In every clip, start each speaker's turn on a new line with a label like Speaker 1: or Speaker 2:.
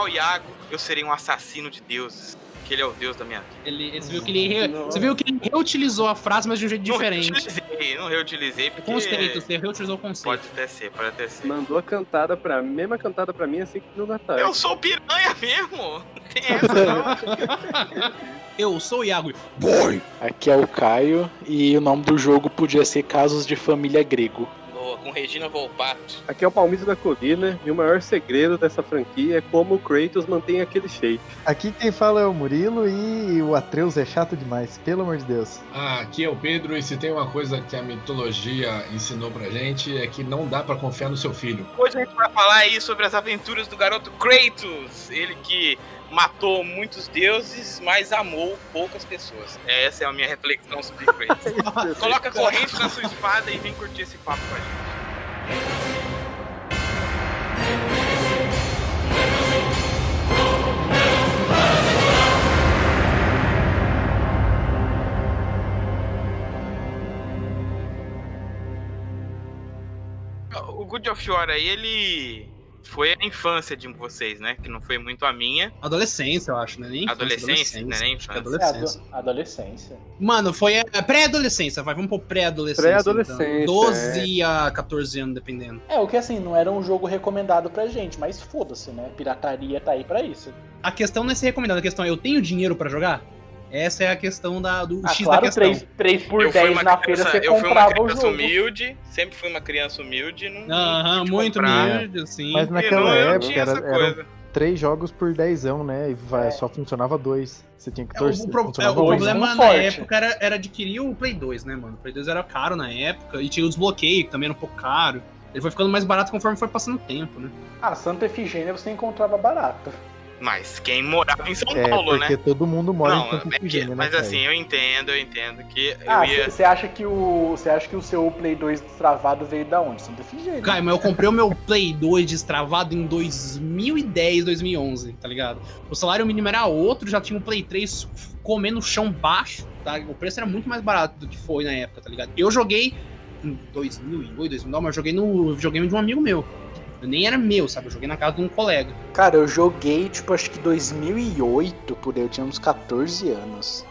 Speaker 1: matar o Iago, eu serei um assassino de deuses. Que ele é o deus da minha vida.
Speaker 2: Ele, você, viu que ele re- você viu que ele reutilizou a frase, mas de um jeito
Speaker 1: Não
Speaker 2: diferente.
Speaker 1: reutilizei, não reutilizei, porque...
Speaker 2: conceito, você reutilizou o conceito.
Speaker 1: Pode até ser, pode até ser.
Speaker 3: Mandou a cantada pra mesma cantada pra mim assim que jogou a tarde.
Speaker 1: Eu sou o piranha mesmo! Não tem essa não.
Speaker 2: Eu sou o Iago.
Speaker 4: Aqui é o Caio e o nome do jogo podia ser Casos de Família Grego.
Speaker 1: Boa, com Regina Volpato.
Speaker 3: Aqui é o Palmito da Colina e o maior segredo dessa franquia é como o Kratos mantém aquele shape.
Speaker 5: Aqui quem fala é o Murilo e o Atreus é chato demais, pelo amor de Deus.
Speaker 6: Ah, aqui é o Pedro, e se tem uma coisa que a mitologia ensinou pra gente é que não dá pra confiar no seu filho.
Speaker 1: Hoje a gente vai falar aí sobre as aventuras do garoto Kratos. Ele que matou muitos deuses, mas amou poucas pessoas. Essa é a minha reflexão sobre Kratos. Coloca a corrente na sua espada e vem curtir esse papo com a gente. O Good of War aí, ele foi a infância de vocês, né? Que não foi muito a minha.
Speaker 2: Adolescência, eu acho, né? Nem infância,
Speaker 1: Adolescência, né? Nem infância.
Speaker 4: É,
Speaker 2: Adolescência.
Speaker 4: ado- adolescência.
Speaker 2: Mano, foi a pré-adolescência, vai, vamos pôr pré-adolescência.
Speaker 3: Pré-adolescência,
Speaker 2: Então. 12 a 14 anos, dependendo.
Speaker 4: É, o que assim, não era um jogo recomendado pra gente, mas foda-se, né? Pirataria tá aí pra isso.
Speaker 2: A questão não é ser recomendado, a questão é eu tenho dinheiro pra jogar? Essa é a questão da, do
Speaker 4: Ah,
Speaker 2: X
Speaker 4: claro,
Speaker 2: da questão.
Speaker 4: 3, 3 por
Speaker 1: eu fui
Speaker 4: 10
Speaker 1: uma
Speaker 4: na
Speaker 1: criança,
Speaker 4: feira você
Speaker 1: eu fui uma
Speaker 4: comprava o
Speaker 1: criança
Speaker 4: jogo.
Speaker 1: humilde, sempre fui uma criança humilde, não
Speaker 2: Aham, muito
Speaker 1: comprar,
Speaker 2: humilde, assim.
Speaker 5: Mas naquela
Speaker 1: eu
Speaker 5: época
Speaker 1: tinha
Speaker 5: era,
Speaker 1: coisa.
Speaker 5: três jogos por dezão, né? E vai,
Speaker 4: É.
Speaker 5: só funcionava dois. Você tinha que
Speaker 2: É,
Speaker 5: torcer.
Speaker 2: o, pro- é, o
Speaker 4: dois,
Speaker 2: problema na
Speaker 4: forte.
Speaker 2: época era, era adquirir o Play 2, né, mano? O Play 2 era caro na época e tinha o desbloqueio, que também era um pouco caro. Ele foi ficando mais barato conforme foi passando o tempo, né?
Speaker 4: Ah, Santa Efigênia você encontrava barato.
Speaker 1: Mas quem morava em São
Speaker 5: É,
Speaker 1: Paulo,
Speaker 5: porque
Speaker 1: né?
Speaker 5: todo mundo mora
Speaker 1: Não,
Speaker 5: em Santa
Speaker 1: é que,
Speaker 5: né,
Speaker 1: mas
Speaker 5: cara?
Speaker 1: assim, eu entendo, eu entendo que
Speaker 4: Ah,
Speaker 1: eu ia.
Speaker 4: você acha que o. Você acha que o seu Play 2 destravado veio da onde? Santa Efigênia.
Speaker 2: Cara, mas eu comprei o meu Play 2 destravado em 2010, 2011, tá ligado? O salário mínimo era outro, já tinha o Play 3 comendo chão baixo, tá? O preço era muito mais barato do que foi na época, tá ligado? Eu joguei em 2008, 2009, mas eu joguei no videogame de um amigo meu. Eu nem era meu, sabe? Eu joguei na casa de um colega.
Speaker 4: Cara, eu joguei, tipo, acho que 2008, por aí, eu tinha uns 14 anos.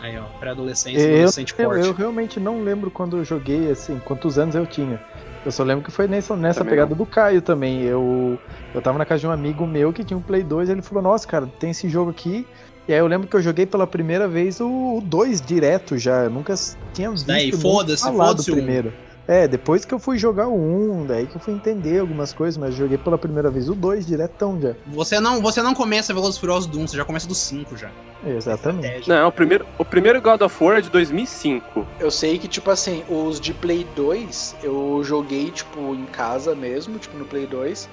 Speaker 2: Aí, ó, pré-adolescência,
Speaker 5: Eu,
Speaker 2: adolescente
Speaker 5: eu,
Speaker 2: forte.
Speaker 5: eu realmente não lembro quando eu joguei, assim, quantos anos eu tinha. Eu só lembro que foi nessa, nessa
Speaker 3: Também
Speaker 5: pegada do Caio também. Eu, eu tava na casa de um amigo meu que tinha um Play 2 e ele falou, nossa, cara, tem esse jogo aqui. E aí eu lembro que eu joguei pela primeira vez o 2 direto já. Eu nunca tinha visto
Speaker 2: Daí,
Speaker 5: nem
Speaker 2: foda-se, foda-se o um.
Speaker 5: primeiro. É, depois que eu fui jogar o 1, daí que eu fui entender algumas coisas, mas joguei pela primeira vez o 2 diretão já.
Speaker 2: Você não, você não começa Velozes e Furiosos do 1, você já começa do 5 já.
Speaker 5: Exatamente.
Speaker 3: Não, o primeiro, o primeiro God of War é de 2005.
Speaker 4: Eu sei que, tipo assim, os de Play 2 eu joguei, tipo, em casa mesmo, tipo, no Play 2.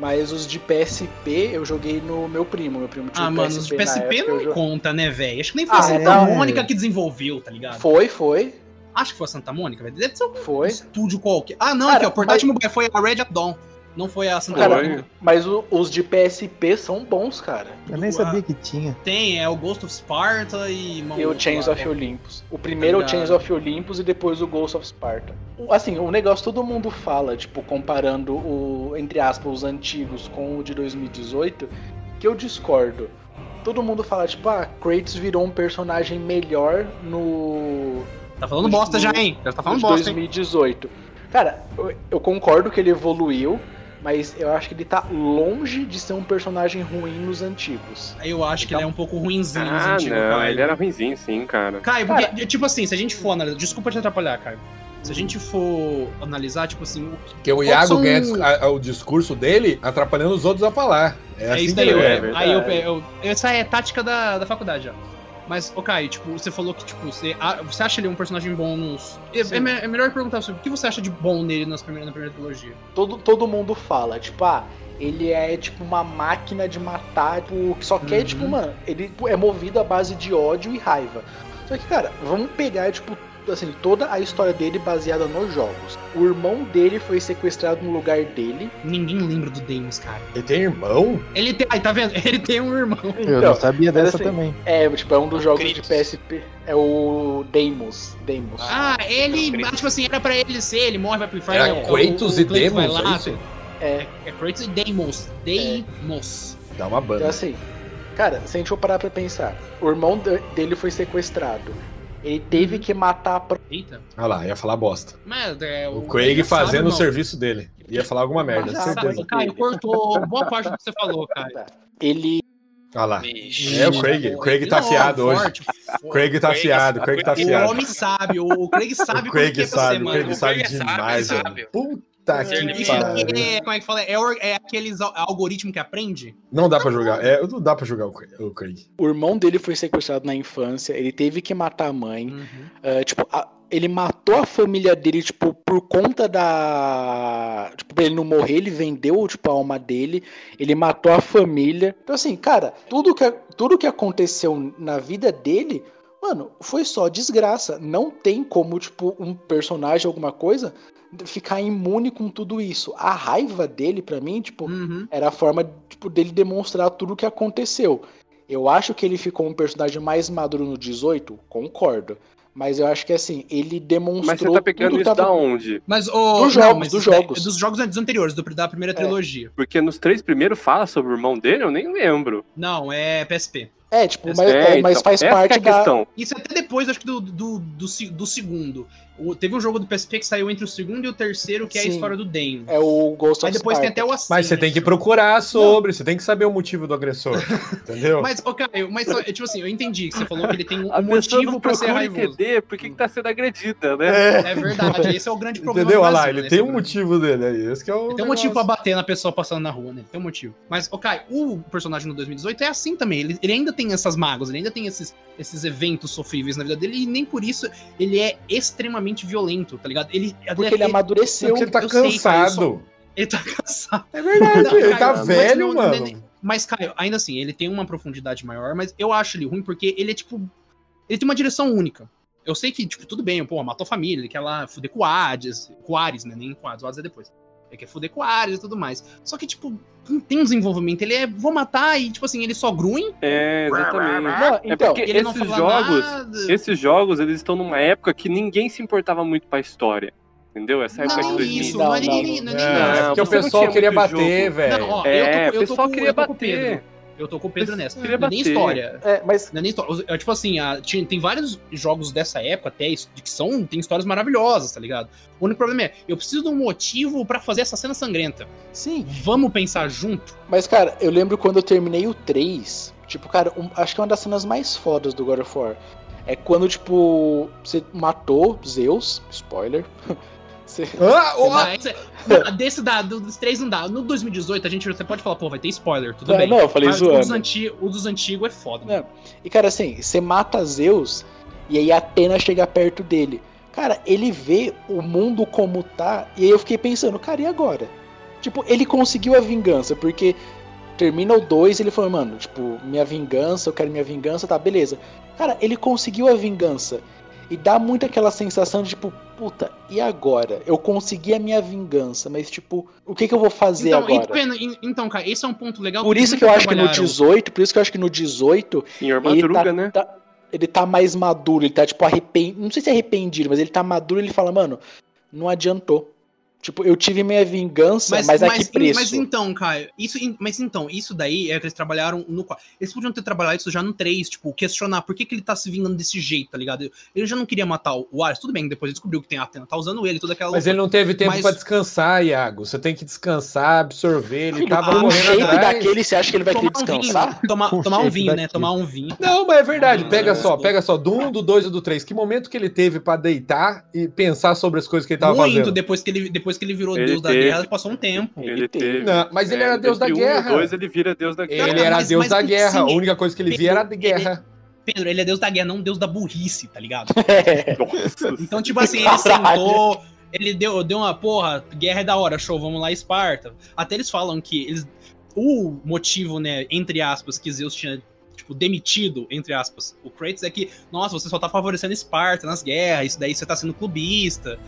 Speaker 4: Mas os de PSP eu joguei no meu primo. Meu primo tinha
Speaker 2: Ah,
Speaker 4: um
Speaker 2: mano, os de
Speaker 4: na
Speaker 2: PSP não conta, né, velho? Acho que nem foi
Speaker 4: Ah,
Speaker 2: a Santa
Speaker 5: é.
Speaker 2: Mônica que desenvolveu, tá ligado?
Speaker 4: Foi, foi,
Speaker 2: Acho que foi a Santa Mônica, velho. Deve ser um
Speaker 4: foi.
Speaker 2: estúdio qualquer. Ah, não,
Speaker 4: Cara,
Speaker 2: aqui, ó. Portátil Mobile foi a Red at Dawn. Não foi a Santa
Speaker 4: Cara,
Speaker 2: Mônica.
Speaker 4: mas o- os de PSP são bons, cara.
Speaker 5: Eu nem sabia
Speaker 2: ah,
Speaker 5: que tinha.
Speaker 2: Tem, é o Ghost of Sparta e. uma
Speaker 4: E o Chains
Speaker 2: lá,
Speaker 4: of. Olympus. O primeiro é o
Speaker 2: Tá
Speaker 4: Chains of Olympus e depois o Ghost of Sparta. Assim, o negócio todo mundo fala, tipo, comparando o, entre aspas, os antigos com o de 2018, que eu discordo. Todo mundo fala, tipo, ah, Kratos virou um personagem melhor no.
Speaker 2: Tá falando
Speaker 4: no-
Speaker 2: bosta já, hein? Já tá falando
Speaker 4: de
Speaker 2: bosta, hein?
Speaker 4: 2018. Cara, eu, eu concordo que ele evoluiu, mas eu acho que ele tá longe de ser um personagem ruim nos antigos.
Speaker 2: Aí eu acho que ele é um pouco ruinzinho nos
Speaker 3: Ah,
Speaker 2: antigos,
Speaker 3: não,
Speaker 2: Caio.
Speaker 3: ele era ruimzinho sim, cara.
Speaker 2: Caio, porque, tipo assim, se a gente for analisar. Desculpa te atrapalhar, Caio. Se a gente for analisar, tipo assim, o que-
Speaker 6: Porque o Iago
Speaker 2: são-
Speaker 6: ganha a- a- o discurso dele atrapalhando os outros a falar. É,
Speaker 2: É
Speaker 6: assim
Speaker 2: isso daí.
Speaker 6: ele
Speaker 2: eu-
Speaker 6: é.
Speaker 3: é
Speaker 2: aí eu, eu- essa é tática da, da faculdade, ó. Mas, ô Caio, tipo, você falou que, tipo, você, você acha ele um personagem bom nos. É, é é melhor perguntar sobre o que você acha de bom nele nas primeiras, na primeira trilogia.
Speaker 4: Todo, todo mundo fala, tipo, ah, ele é tipo uma máquina de matar, tipo, que só quer,
Speaker 2: Uhum.
Speaker 4: tipo, mano, ele é movido à base de ódio e raiva. Só que, cara, vamos pegar, tipo, assim, toda a história dele baseada nos jogos. O irmão dele foi sequestrado no lugar dele.
Speaker 2: Ninguém lembra do Deimos, cara.
Speaker 6: Ele tem irmão?
Speaker 2: Ele tem. Aí, tá vendo? Ele tem um irmão.
Speaker 5: Eu
Speaker 4: Então,
Speaker 5: não sabia dessa
Speaker 4: assim,
Speaker 5: também.
Speaker 4: É, tipo, é um dos jogos de. PSP. É o Deimos. Deimos.
Speaker 2: Ah, ele.
Speaker 1: Kratos.
Speaker 2: ah, tipo assim, era pra ele ser, ele morre, vai pro inferno.
Speaker 6: Era
Speaker 2: é,
Speaker 6: Kratos
Speaker 2: o- o
Speaker 6: e Deimos,
Speaker 2: lá,
Speaker 6: é isso?
Speaker 4: É,
Speaker 2: É Kratos e Deimos. Deimos.
Speaker 6: Dá uma banda.
Speaker 4: Então assim, cara, se a gente for parar pra pensar, o irmão de- dele foi sequestrado. Ele teve que matar a pró-
Speaker 2: Eita.
Speaker 6: Olha lá, ia falar bosta.
Speaker 2: Mas, é,
Speaker 6: O Craig
Speaker 2: já sabe,
Speaker 6: fazendo o serviço dele. Ia falar alguma merda,
Speaker 4: Já
Speaker 6: certeza.
Speaker 2: Sabe, Caio, cortou boa parte do que você falou, Caio.
Speaker 4: Ele.
Speaker 6: Olha lá.
Speaker 1: Vixe.
Speaker 6: É o Craig. O Craig tá afiado hoje.
Speaker 2: forte,
Speaker 6: O Craig tá
Speaker 1: Craig
Speaker 6: afiado, o
Speaker 1: sabe.
Speaker 6: Craig tá
Speaker 2: O
Speaker 6: afiado.
Speaker 2: homem sabe, o o Craig sabe
Speaker 6: O Craig
Speaker 2: é
Speaker 6: sabe,
Speaker 2: ser,
Speaker 6: o. Craig
Speaker 1: O
Speaker 6: sabe
Speaker 1: Craig sabe,
Speaker 6: demais,
Speaker 1: sabe.
Speaker 6: velho. Puta que
Speaker 2: Isso
Speaker 6: pariu.
Speaker 2: é, como é que fala? É, é aqueles al- algoritmo que aprende?
Speaker 6: Não dá pra jogar. É, não dá pra jogar o Craig. o Craig.
Speaker 4: O irmão dele foi sequestrado na infância, ele teve que matar a mãe.
Speaker 2: Uhum.
Speaker 4: Ah, tipo, a- ele matou a família dele, tipo, por conta da. Tipo, pra ele não morrer, ele vendeu, tipo, a alma dele. Ele matou a família. Então, assim, cara, tudo que, tudo que aconteceu na vida dele, mano, foi só desgraça. Não tem como, tipo, um personagem, alguma coisa, ficar imune com tudo isso. A raiva dele, pra mim, tipo,
Speaker 2: Uhum.
Speaker 4: era a forma tipo, dele demonstrar tudo o que aconteceu. Eu acho que ele ficou um personagem mais maduro no 18, concordo. Mas eu acho que assim, ele demonstrou.
Speaker 3: Mas você tá pegando isso da onde?
Speaker 2: Mas o.
Speaker 4: Dos
Speaker 2: não,
Speaker 4: jogos,
Speaker 2: mas
Speaker 4: dos
Speaker 2: é-
Speaker 4: jogos.
Speaker 2: é dos jogos antes- anteriores, do- da primeira trilogia.
Speaker 3: Porque nos três primeiros fala sobre o irmão dele, eu nem lembro.
Speaker 2: Não, é PSP.
Speaker 4: É, tipo, mas,
Speaker 3: É,
Speaker 4: é, mas
Speaker 3: então,
Speaker 4: faz
Speaker 3: essa
Speaker 4: parte
Speaker 3: é
Speaker 4: da.
Speaker 3: questão.
Speaker 2: Isso até depois, acho que do, do, do, do segundo. O- teve um jogo do PSP que saiu entre o segundo e o terceiro, que é a
Speaker 4: Sim.
Speaker 2: história do Damon.
Speaker 4: É o Ghost of
Speaker 2: depois tem até o assim.
Speaker 6: Mas você tem que procurar sobre, você tem que saber o motivo do agressor. Entendeu?
Speaker 2: Mas, ô, Caio, mas tipo assim, eu entendi que você falou que ele tem um
Speaker 3: A
Speaker 2: motivo
Speaker 3: não
Speaker 2: pra ser raivoso.
Speaker 3: entender por que, que tá sendo agredida, né?
Speaker 6: É,
Speaker 2: É verdade, esse é o grande problema.
Speaker 6: entendeu?
Speaker 2: do
Speaker 6: Olha lá,
Speaker 2: Brasil,
Speaker 6: ele
Speaker 2: né?
Speaker 6: tem
Speaker 2: é
Speaker 6: um motivo dele aí. Esse que é o
Speaker 2: Tem um motivo pra bater na pessoa passando na rua, né? Tem um motivo. Mas, ô Caio, o personagem no 2018 é assim também. Ele, ele ainda tem essas mágoas, ele ainda tem esses, esses eventos sofríveis na vida dele, e nem por isso ele é extremamente violento, tá ligado? Ele,
Speaker 4: Porque ele amadureceu.
Speaker 6: Porque ele tá
Speaker 2: eu sei,
Speaker 6: cansado.
Speaker 2: só- ele tá cansado.
Speaker 6: É verdade,
Speaker 2: Não,
Speaker 6: ele
Speaker 2: Caio,
Speaker 6: tá velho,
Speaker 2: não-
Speaker 6: mano.
Speaker 2: nem- Mas, Caio, ainda assim, ele tem uma profundidade maior, mas eu acho ele ruim porque ele é tipo. Ele tem uma direção única. Eu sei que, tipo, tudo bem, pô, matou a família, ele quer lá fuder com o Hades, com o Ares, né? Nem com o Hades, o Hades é depois. Ele quer fuder com o Ares e tudo mais. Só que, tipo, não tem um desenvolvimento. Ele é, vou matar e, tipo assim, ele só grunhe.
Speaker 3: É, exatamente.
Speaker 4: Não,
Speaker 3: É
Speaker 4: então,
Speaker 3: porque
Speaker 2: ele não
Speaker 3: esses jogos,
Speaker 2: nada.
Speaker 3: esses jogos, eles estão numa época que ninguém se importava muito pra história. Entendeu? Essa
Speaker 2: Não,
Speaker 3: época de
Speaker 2: nem
Speaker 3: 2000.
Speaker 2: isso,
Speaker 4: Não,
Speaker 2: não, é
Speaker 4: não,
Speaker 2: não é
Speaker 6: É, é
Speaker 3: não
Speaker 6: pessoal
Speaker 3: tinha
Speaker 6: queria
Speaker 3: muito
Speaker 6: bater,
Speaker 3: jogo.
Speaker 6: velho.
Speaker 2: Não, ó,
Speaker 3: É,
Speaker 2: eu tô,
Speaker 3: o
Speaker 2: eu tô
Speaker 3: pessoal
Speaker 2: com,
Speaker 3: queria
Speaker 2: eu tô com o
Speaker 3: bater.
Speaker 2: Pedro. Eu tô com o Pedro nessa.
Speaker 3: Queria
Speaker 2: Não é nem história.
Speaker 4: É, mas
Speaker 2: Não é nem história. É, tipo assim, a- tinha- tem vários jogos dessa época até que são tem histórias maravilhosas, tá ligado? O único problema é, eu preciso de um motivo pra fazer essa cena sangrenta.
Speaker 4: sim.
Speaker 2: Vamos pensar junto?
Speaker 4: Mas, cara, eu lembro quando eu terminei o 3. Tipo, cara, um- acho que é uma das cenas mais fodas do God of War. É quando, tipo, você matou Zeus, spoiler.
Speaker 6: Ah, ó,
Speaker 2: Mas, não, desse da, do- dos três não dá. No 2018, a gente você pode falar, pô, vai ter spoiler, tudo bem.
Speaker 4: não, eu falei
Speaker 2: Mas
Speaker 4: zoando.
Speaker 2: o dos, anti, o dos antigos é foda.
Speaker 4: Não. E, cara, assim, você mata Zeus e aí Atena chega perto dele. Cara, ele vê o mundo como tá, e aí eu fiquei pensando, cara, e agora? Tipo, ele conseguiu a vingança, porque termina o 2 ele falou, mano, tipo, minha vingança, eu quero minha vingança, tá, beleza. Cara, ele conseguiu a vingança. E dá muito aquela sensação de, tipo, puta, e agora? Eu consegui a minha vingança, mas, tipo, o que, que eu vou fazer
Speaker 2: Então,
Speaker 4: agora?
Speaker 2: E- então, cara, esse é um ponto legal.
Speaker 4: Por isso que eu acho que no
Speaker 2: trabalharam-
Speaker 4: 18, por isso que eu acho que no 18
Speaker 3: Senhor
Speaker 4: ele
Speaker 3: Madruga,
Speaker 4: tá,
Speaker 3: né?
Speaker 4: tá- ele tá mais maduro, ele tá, tipo, arrependido. Não sei se é arrependido, mas ele tá maduro e ele fala, mano, não adiantou. Tipo, eu tive minha vingança, mas, a que preço?
Speaker 2: Mas então, Caio, isso, mas então, isso daí é que eles trabalharam no 4. Eles podiam ter trabalhado isso já no 3, tipo, questionar por que, que ele tá se vingando desse jeito, tá ligado? Ele já não queria matar o Ares, tudo bem, depois ele descobriu que tem a Atena, tá usando ele, toda aquela
Speaker 6: Mas ele não teve tempo
Speaker 2: Mas-
Speaker 6: pra descansar, Iago. Você tem que descansar, absorver. Ele tava
Speaker 4: um shape
Speaker 6: atrás.
Speaker 4: daquele, você acha que ele vai querer
Speaker 2: tomar um
Speaker 4: descansar?
Speaker 2: vinho, tomar, tomar um vinho, né?
Speaker 5: daquele.
Speaker 2: Tomar um vinho.
Speaker 6: Não, mas é verdade. Pega só, pega só. Do 1, do 2 e do 3. Que momento que ele teve pra deitar e pensar sobre as coisas que ele tava
Speaker 2: Muito
Speaker 6: fazendo?
Speaker 2: depois que ele, depois que ele virou
Speaker 3: Ele
Speaker 2: Deus da
Speaker 3: teve.
Speaker 2: guerra, passou um tempo.
Speaker 3: Ele teve.
Speaker 6: Não, mas ele era Deus da
Speaker 3: entre um e
Speaker 6: guerra.
Speaker 3: dois, ele vira Deus da guerra.
Speaker 6: Ele era
Speaker 2: mas-
Speaker 6: Deus
Speaker 2: mas
Speaker 6: da
Speaker 2: sim,
Speaker 6: guerra. A
Speaker 2: ele-
Speaker 6: única coisa que ele via era de
Speaker 2: ele-
Speaker 6: guerra.
Speaker 2: Pedro, ele é Deus da guerra, não Deus da burrice, tá ligado?
Speaker 4: É.
Speaker 3: Nossa.
Speaker 2: Então, tipo assim, ele sentou, ele deu, deu uma porra, guerra é da hora, show, vamos lá, Esparta. Até eles falam que eles. O motivo, né, entre aspas, que Zeus tinha, tipo, demitido, entre aspas, o Kratos é que, nossa, você só tá favorecendo Esparta nas guerras, isso daí você tá sendo clubista.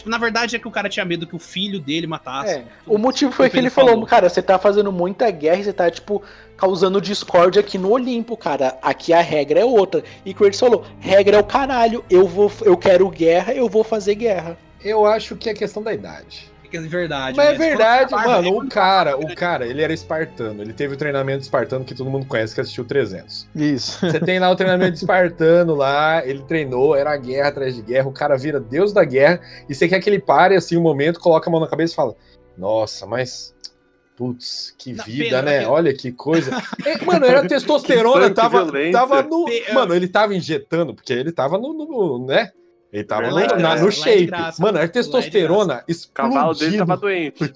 Speaker 2: Tipo, na verdade é que o cara tinha medo que o filho dele matasse.
Speaker 4: É, O motivo foi
Speaker 2: O
Speaker 4: que ele falou,
Speaker 2: falou.
Speaker 4: cara, você tá fazendo muita guerra e você tá, tipo, causando discórdia aqui no Olimpo, cara. Aqui a regra é outra. E Kratos falou, regra é o caralho, eu vou, eu quero guerra, eu vou fazer guerra.
Speaker 6: Eu acho que é questão da idade.
Speaker 2: É verdade.
Speaker 7: Mas é
Speaker 2: né?
Speaker 7: verdade,
Speaker 2: Quando-
Speaker 7: mano, o cara, o cara, ele era espartano, ele teve o treinamento espartano que todo mundo conhece, que assistiu 300.
Speaker 5: Isso.
Speaker 7: Você tem lá o treinamento espartano lá, ele treinou, era guerra atrás de guerra, o cara vira deus da guerra, e você quer que ele pare assim um momento, coloca a mão na cabeça e fala: Nossa, mas. Putz, que
Speaker 2: Não,
Speaker 7: vida,
Speaker 2: Pedro,
Speaker 7: né? Olha que coisa. É, mano, era testosterona, tava, tava no. Mano, ele tava injetando, porque ele tava no. no- né? Ele tava no,
Speaker 3: Verdade.
Speaker 7: na-
Speaker 2: é
Speaker 7: no
Speaker 2: de
Speaker 7: shape.
Speaker 2: graça.
Speaker 7: Mano,
Speaker 2: é de
Speaker 7: testosterona
Speaker 3: O cavalo dele tava doente.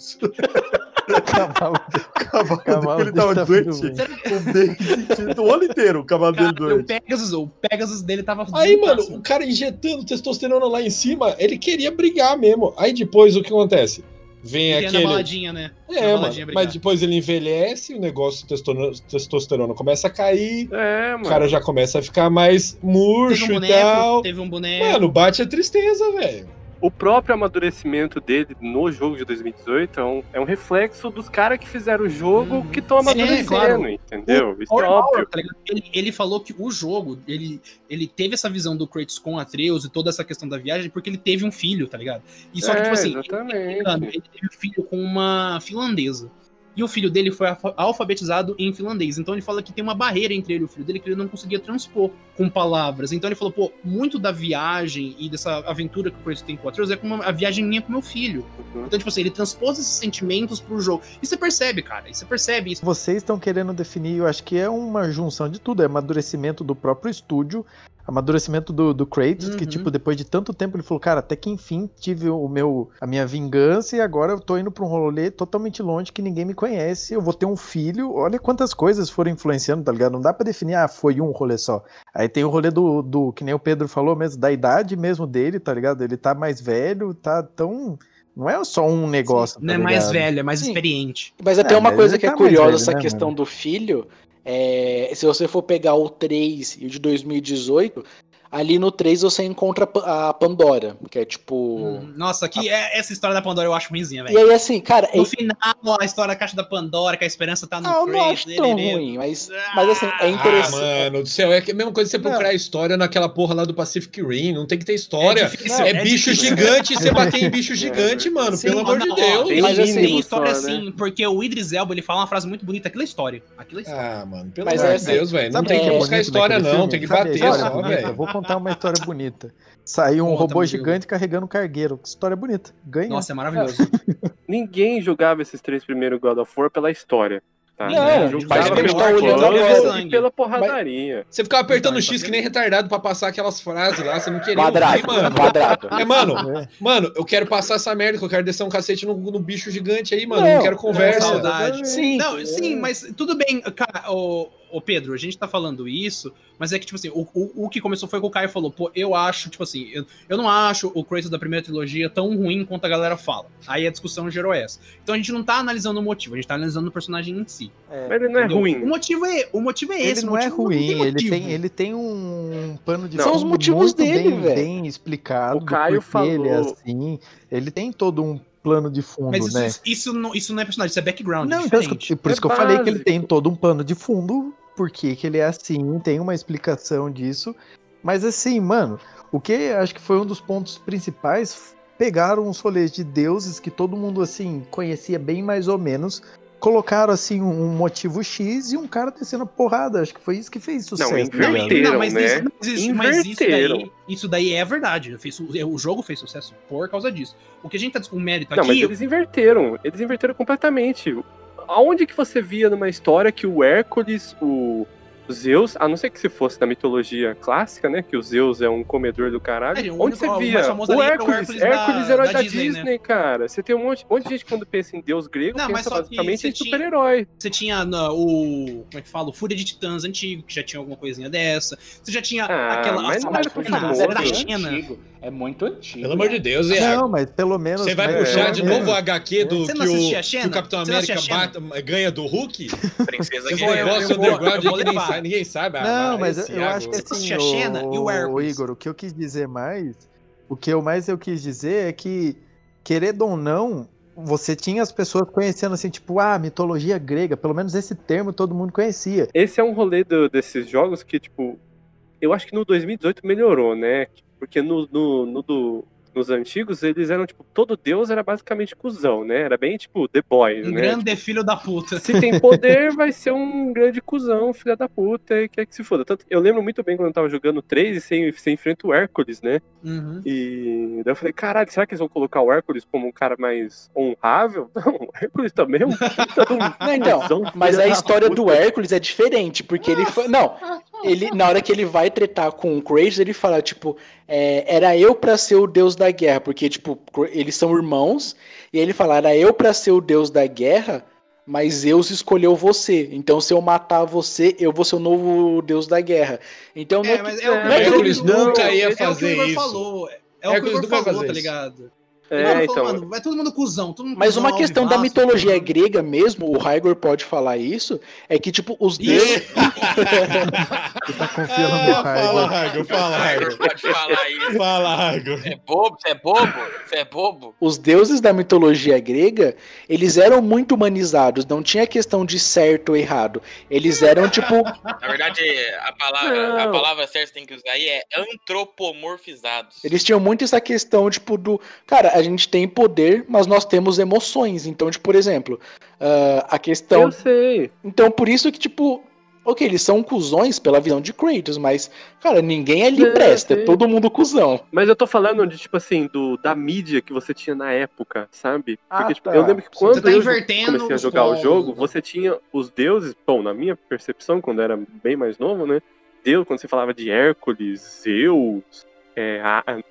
Speaker 5: Cavalo.
Speaker 7: O cavalo
Speaker 5: Cavalo
Speaker 7: dele tava
Speaker 5: dele tá
Speaker 7: doente. O David, o ano inteiro, o cavalo dele
Speaker 2: Cara, o
Speaker 7: doente.
Speaker 2: Pegasus, o Pegasus dele tava.
Speaker 7: Aí, mano,
Speaker 2: desgraçado.
Speaker 7: o cara injetando testosterona lá em cima, ele queria brigar mesmo. Aí depois o que acontece? Vem
Speaker 2: na
Speaker 7: aquele.
Speaker 2: baladinha, né? Na
Speaker 7: É, mano, mas depois ele envelhece, o negócio de testosterona, começa a cair,
Speaker 3: É,
Speaker 7: o
Speaker 3: mano.
Speaker 7: cara já começa a ficar mais
Speaker 2: Teve
Speaker 7: murcho
Speaker 2: um
Speaker 7: e
Speaker 2: boneco,
Speaker 7: tal.
Speaker 2: teve um boneco.
Speaker 7: Mano, bate a tristeza, velho.
Speaker 3: O próprio amadurecimento dele no jogo de 2018 é um, é um reflexo dos caras que fizeram o jogo
Speaker 2: Uhum.
Speaker 3: que estão amadurecendo,
Speaker 2: claro.
Speaker 3: entendeu? Isso é óbvio.
Speaker 2: Power, tá ele, ele falou que o jogo, ele, ele teve essa visão do Kratos com Atreus e toda essa questão da viagem porque ele teve um filho, tá ligado? E só que,
Speaker 3: É,
Speaker 2: tipo assim, ele, ele teve um filho com uma finlandesa. E o filho dele foi alfa- alfabetizado em finlandês. Então ele fala que tem uma barreira entre ele e o filho dele que ele não conseguia transpor com palavras. Então ele falou, pô, muito da viagem e dessa aventura que o Kratos tem com o Atreus é como a viagem minha com meu filho.
Speaker 3: Uhum.
Speaker 2: Então, tipo assim, ele transpôs esses sentimentos pro jogo. E você percebe, cara. E você percebe isso.
Speaker 5: Vocês estão querendo definir, eu acho que é uma junção de tudo, é amadurecimento do próprio estúdio, amadurecimento do, do Kratos, que
Speaker 2: Uhum.
Speaker 5: tipo, depois de tanto tempo ele falou, cara, até que enfim tive o meu, a minha vingança e agora eu tô indo pra um rolê totalmente longe que ninguém me conhece, eu vou ter um filho, olha quantas coisas foram influenciando, tá ligado? Não dá pra definir, ah, foi um rolê só. Aí tem o rolê do, do, que nem o Pedro falou mesmo, da idade mesmo dele, tá ligado? Ele tá mais velho, tá tão... Não é só um negócio,
Speaker 2: Não é
Speaker 5: tá
Speaker 2: mais
Speaker 5: ligado?
Speaker 2: velho, é mais
Speaker 4: Sim.
Speaker 2: experiente.
Speaker 4: Mas até
Speaker 5: É,
Speaker 4: uma coisa que é
Speaker 5: tá mais
Speaker 4: curiosa,
Speaker 5: velho,
Speaker 4: essa
Speaker 5: né,
Speaker 4: questão
Speaker 5: mano?
Speaker 4: do filho, é, se você for pegar o 3 e o de 2018, ali no 3 você encontra a Pa- a Pandora, que é tipo...
Speaker 2: Hum, Nossa, que é, essa história da Pandora eu acho ruimzinha,
Speaker 4: E
Speaker 2: velho.
Speaker 4: aí assim, cara, é
Speaker 2: No final, a história da caixa da Pandora, que a esperança tá no
Speaker 4: Ah, eu não
Speaker 2: Kratos,
Speaker 4: acho tão
Speaker 2: ele-
Speaker 4: ruim, mas, mas assim, é
Speaker 7: Ah,
Speaker 4: interessante.
Speaker 7: mano do céu, é a mesma coisa que você procurar história naquela porra lá do Pacific Rim, não tem que ter história.
Speaker 2: É difícil,
Speaker 7: É,
Speaker 2: é
Speaker 7: bicho
Speaker 2: difícil.
Speaker 7: gigante e você bater em bicho gigante, mano,
Speaker 2: Sim,
Speaker 7: pelo amor de
Speaker 2: não, ó,
Speaker 7: Deus.
Speaker 2: Tem,
Speaker 4: Mas assim,
Speaker 2: tem história
Speaker 3: só, né?
Speaker 2: sim, porque o Idris Elba ele fala uma frase muito bonita, aquilo é história. Aquilo é história.
Speaker 7: Ah, mano, pelo amor
Speaker 4: é
Speaker 7: de
Speaker 4: assim,
Speaker 7: Deus, velho. Não tem
Speaker 5: que é
Speaker 7: buscar história, não. Tem que
Speaker 5: a
Speaker 7: bater só, velho.
Speaker 5: Contar uma história bonita. Saiu um
Speaker 2: Conta,
Speaker 5: robô gigante carregando um cargueiro. Que história bonita. Ganha.
Speaker 2: Nossa, é maravilhoso.
Speaker 3: Ninguém jogava esses três primeiros God of War pela história. Tá?
Speaker 2: Não,
Speaker 3: Ele
Speaker 2: mas
Speaker 3: pelo
Speaker 4: tá olhando
Speaker 3: e pela porradaria.
Speaker 7: Você ficava apertando
Speaker 2: Então,
Speaker 7: X que nem retardado pra passar aquelas frases lá, você não queria
Speaker 4: Quadrado,
Speaker 7: ouvir, mano.
Speaker 4: quadrado.
Speaker 7: É, mano,
Speaker 5: É.
Speaker 7: mano, eu quero passar essa merda, que eu quero descer um cacete no, no bicho gigante aí, mano.
Speaker 4: Não,
Speaker 7: eu não quero
Speaker 2: É,
Speaker 7: conversa.
Speaker 2: saudade.
Speaker 4: Sim.
Speaker 2: Não, sim, mas tudo bem, cara, ô, ô Pedro, a gente tá falando isso, mas é que, tipo assim, o, o, o que começou foi que o Caio falou, pô, eu acho, tipo assim, eu, eu não acho o Kratos da primeira trilogia tão ruim quanto a galera fala. Aí a discussão gerou essa. Então a gente não tá analisando o motivo, a gente tá analisando o personagem em si.
Speaker 4: É.
Speaker 3: Mas ele não é
Speaker 2: entendeu? O
Speaker 3: ruim.
Speaker 2: motivo é, o motivo é
Speaker 5: Ele
Speaker 2: esse. o
Speaker 5: não é ruim,
Speaker 2: tem
Speaker 5: ele tem, ele tem um pano de
Speaker 3: Não.
Speaker 4: São os motivos
Speaker 5: muito
Speaker 4: dele,
Speaker 5: bem,
Speaker 4: velho.
Speaker 5: bem explicado.
Speaker 3: O Caio
Speaker 5: porquê Ele é
Speaker 3: falou-
Speaker 5: assim. Ele tem todo um plano de fundo,
Speaker 2: Mas isso,
Speaker 5: né?
Speaker 2: isso, isso não, isso não é personagem, isso é background, é
Speaker 5: Não, então,
Speaker 2: diferente.
Speaker 5: por isso
Speaker 3: É
Speaker 5: que eu falei que ele tem todo um plano de fundo, porque que ele é assim, tem uma explicação disso. Mas assim, mano, o que acho que foi um dos pontos principais, pegaram os rolês de deuses que todo mundo assim conhecia bem mais ou menos, colocaram assim um motivo X e um cara descendo a porrada. Acho que foi isso que fez sucesso.
Speaker 3: Não, inverteram.
Speaker 2: Não, mas,
Speaker 3: né?
Speaker 2: isso, mas, isso, mas isso daí, isso daí é verdade. Fez su- o jogo fez sucesso por causa disso. O que a gente tá com mérito
Speaker 3: Não, mas
Speaker 2: aqui.
Speaker 3: eles inverteram. Eles inverteram completamente. Aonde que você via numa história que o Hércules, o Zeus, a não ser que se fosse da mitologia clássica, né? Que o Zeus é um comedor do caralho.
Speaker 2: É,
Speaker 3: onde
Speaker 2: único-
Speaker 3: você via? O
Speaker 2: é o
Speaker 3: Hércules.
Speaker 2: Hércules
Speaker 3: Hércules,
Speaker 2: da-
Speaker 3: herói
Speaker 2: da
Speaker 3: da,
Speaker 2: Disney,
Speaker 3: Disney,
Speaker 2: né?
Speaker 3: cara. Você tem um monte, um monte de gente quando pensa em deus grego,
Speaker 2: Não,
Speaker 3: pensa basicamente em super-herói.
Speaker 2: Você tinha na- o. Como é que fala? O Fúria de Titãs antigo, que já tinha alguma coisinha dessa. Você já tinha
Speaker 3: Ah,
Speaker 2: aquela.
Speaker 3: mas
Speaker 2: a
Speaker 3: não era famoso,
Speaker 2: era da
Speaker 3: né?
Speaker 2: China.
Speaker 4: antigo. É muito antigo.
Speaker 7: Pelo amor de Deus, é.
Speaker 5: Não, mas pelo menos.
Speaker 7: Você vai
Speaker 5: mas
Speaker 7: puxar de novo o HQ do que o, que o Capitão América bata- ganha do Hulk?
Speaker 1: Princesa
Speaker 7: Esse negócio underground que nem ninguém sabe. Ah,
Speaker 5: Não, mas eu acho que
Speaker 2: Você
Speaker 5: assim,
Speaker 2: assistia a Xena e o
Speaker 5: o. Igor, o que eu quis dizer mais, o que eu mais eu quis dizer é que, querendo ou não, você tinha as pessoas conhecendo assim, tipo, ah, mitologia grega, pelo menos esse termo todo mundo conhecia.
Speaker 3: Esse é um rolê do- desses jogos que, tipo, eu acho que no 2018 melhorou, né? Porque no, no, no do nos antigos, eles eram, tipo, todo deus era basicamente cuzão, né? Era bem, tipo, The Boys,
Speaker 2: Um
Speaker 3: né?
Speaker 2: grande filho da puta.
Speaker 3: Se tem poder, vai ser um grande cuzão, filha da puta, e quer que se foda. Tanto, eu lembro muito bem quando eu tava jogando 3 e você, você enfrenta o Hércules, né?
Speaker 2: Uhum.
Speaker 3: E daí eu falei, caralho, será que eles vão colocar o Hércules como um cara mais honrável? Não, o Hércules também é um puta de um
Speaker 4: Não, então,
Speaker 3: cuzão,
Speaker 4: mas a história do Hércules é diferente, porque ele foi. Não, ele, na hora que ele vai tretar com o Kratos, ele fala, tipo, é, era eu pra ser o deus da guerra, porque, tipo, eles são irmãos, e ele fala, era eu pra ser o deus da guerra, mas Zeus escolheu você. Então, se eu matar você, eu vou ser o novo deus da guerra. Então, não
Speaker 2: É,
Speaker 4: que-
Speaker 2: mas é o
Speaker 3: É,
Speaker 2: que
Speaker 6: nunca ia
Speaker 2: é o que o
Speaker 6: fazer
Speaker 2: Igor
Speaker 6: isso.
Speaker 2: falou. É o que o Igor falou,
Speaker 6: fazer
Speaker 2: tá ligado?
Speaker 3: É,
Speaker 2: falou,
Speaker 3: então.
Speaker 2: mano, vai todo mundo cuzão. Todo mundo
Speaker 4: Mas
Speaker 2: cuzão,
Speaker 4: uma questão da mitologia
Speaker 2: mundo-
Speaker 4: grega mesmo, o Raigor pode falar isso, é que, tipo, os deuses.
Speaker 5: Tu tá confiando no
Speaker 6: fala,
Speaker 5: Raigor.
Speaker 6: Raigor, fala,
Speaker 1: Raigor
Speaker 6: Raigor.
Speaker 1: pode falar isso.
Speaker 6: Fala, Raigor.
Speaker 1: É bobo? Você é bobo? Você é bobo?
Speaker 4: os deuses da mitologia grega, eles eram muito humanizados, não tinha questão de certo ou errado. Eles eram tipo,
Speaker 1: Na verdade, a palavra, a palavra certa que você tem que usar aí é antropomorfizados.
Speaker 4: eles tinham muito essa questão tipo do, cara, a gente tem poder, mas nós temos emoções. Então, tipo, por exemplo, ah, a questão,
Speaker 3: Eu sei.
Speaker 4: então por isso que tipo, OK, eles são cuzões pela visão de Kratos, mas cara, ninguém ali
Speaker 3: É,
Speaker 4: presta, é todo mundo cuzão.
Speaker 3: Mas eu tô falando de, tipo assim, do, da mídia que você tinha na época, sabe?
Speaker 4: Ah,
Speaker 3: Porque, tipo,
Speaker 4: tá.
Speaker 3: eu lembro que quando
Speaker 2: Você tá
Speaker 3: eu
Speaker 2: invertendo
Speaker 3: comecei a jogar o jogo,
Speaker 2: né?
Speaker 3: você tinha os deuses, bom, na minha percepção, quando eu era bem mais novo, né? Deus, quando você falava de Hércules, Zeus, é,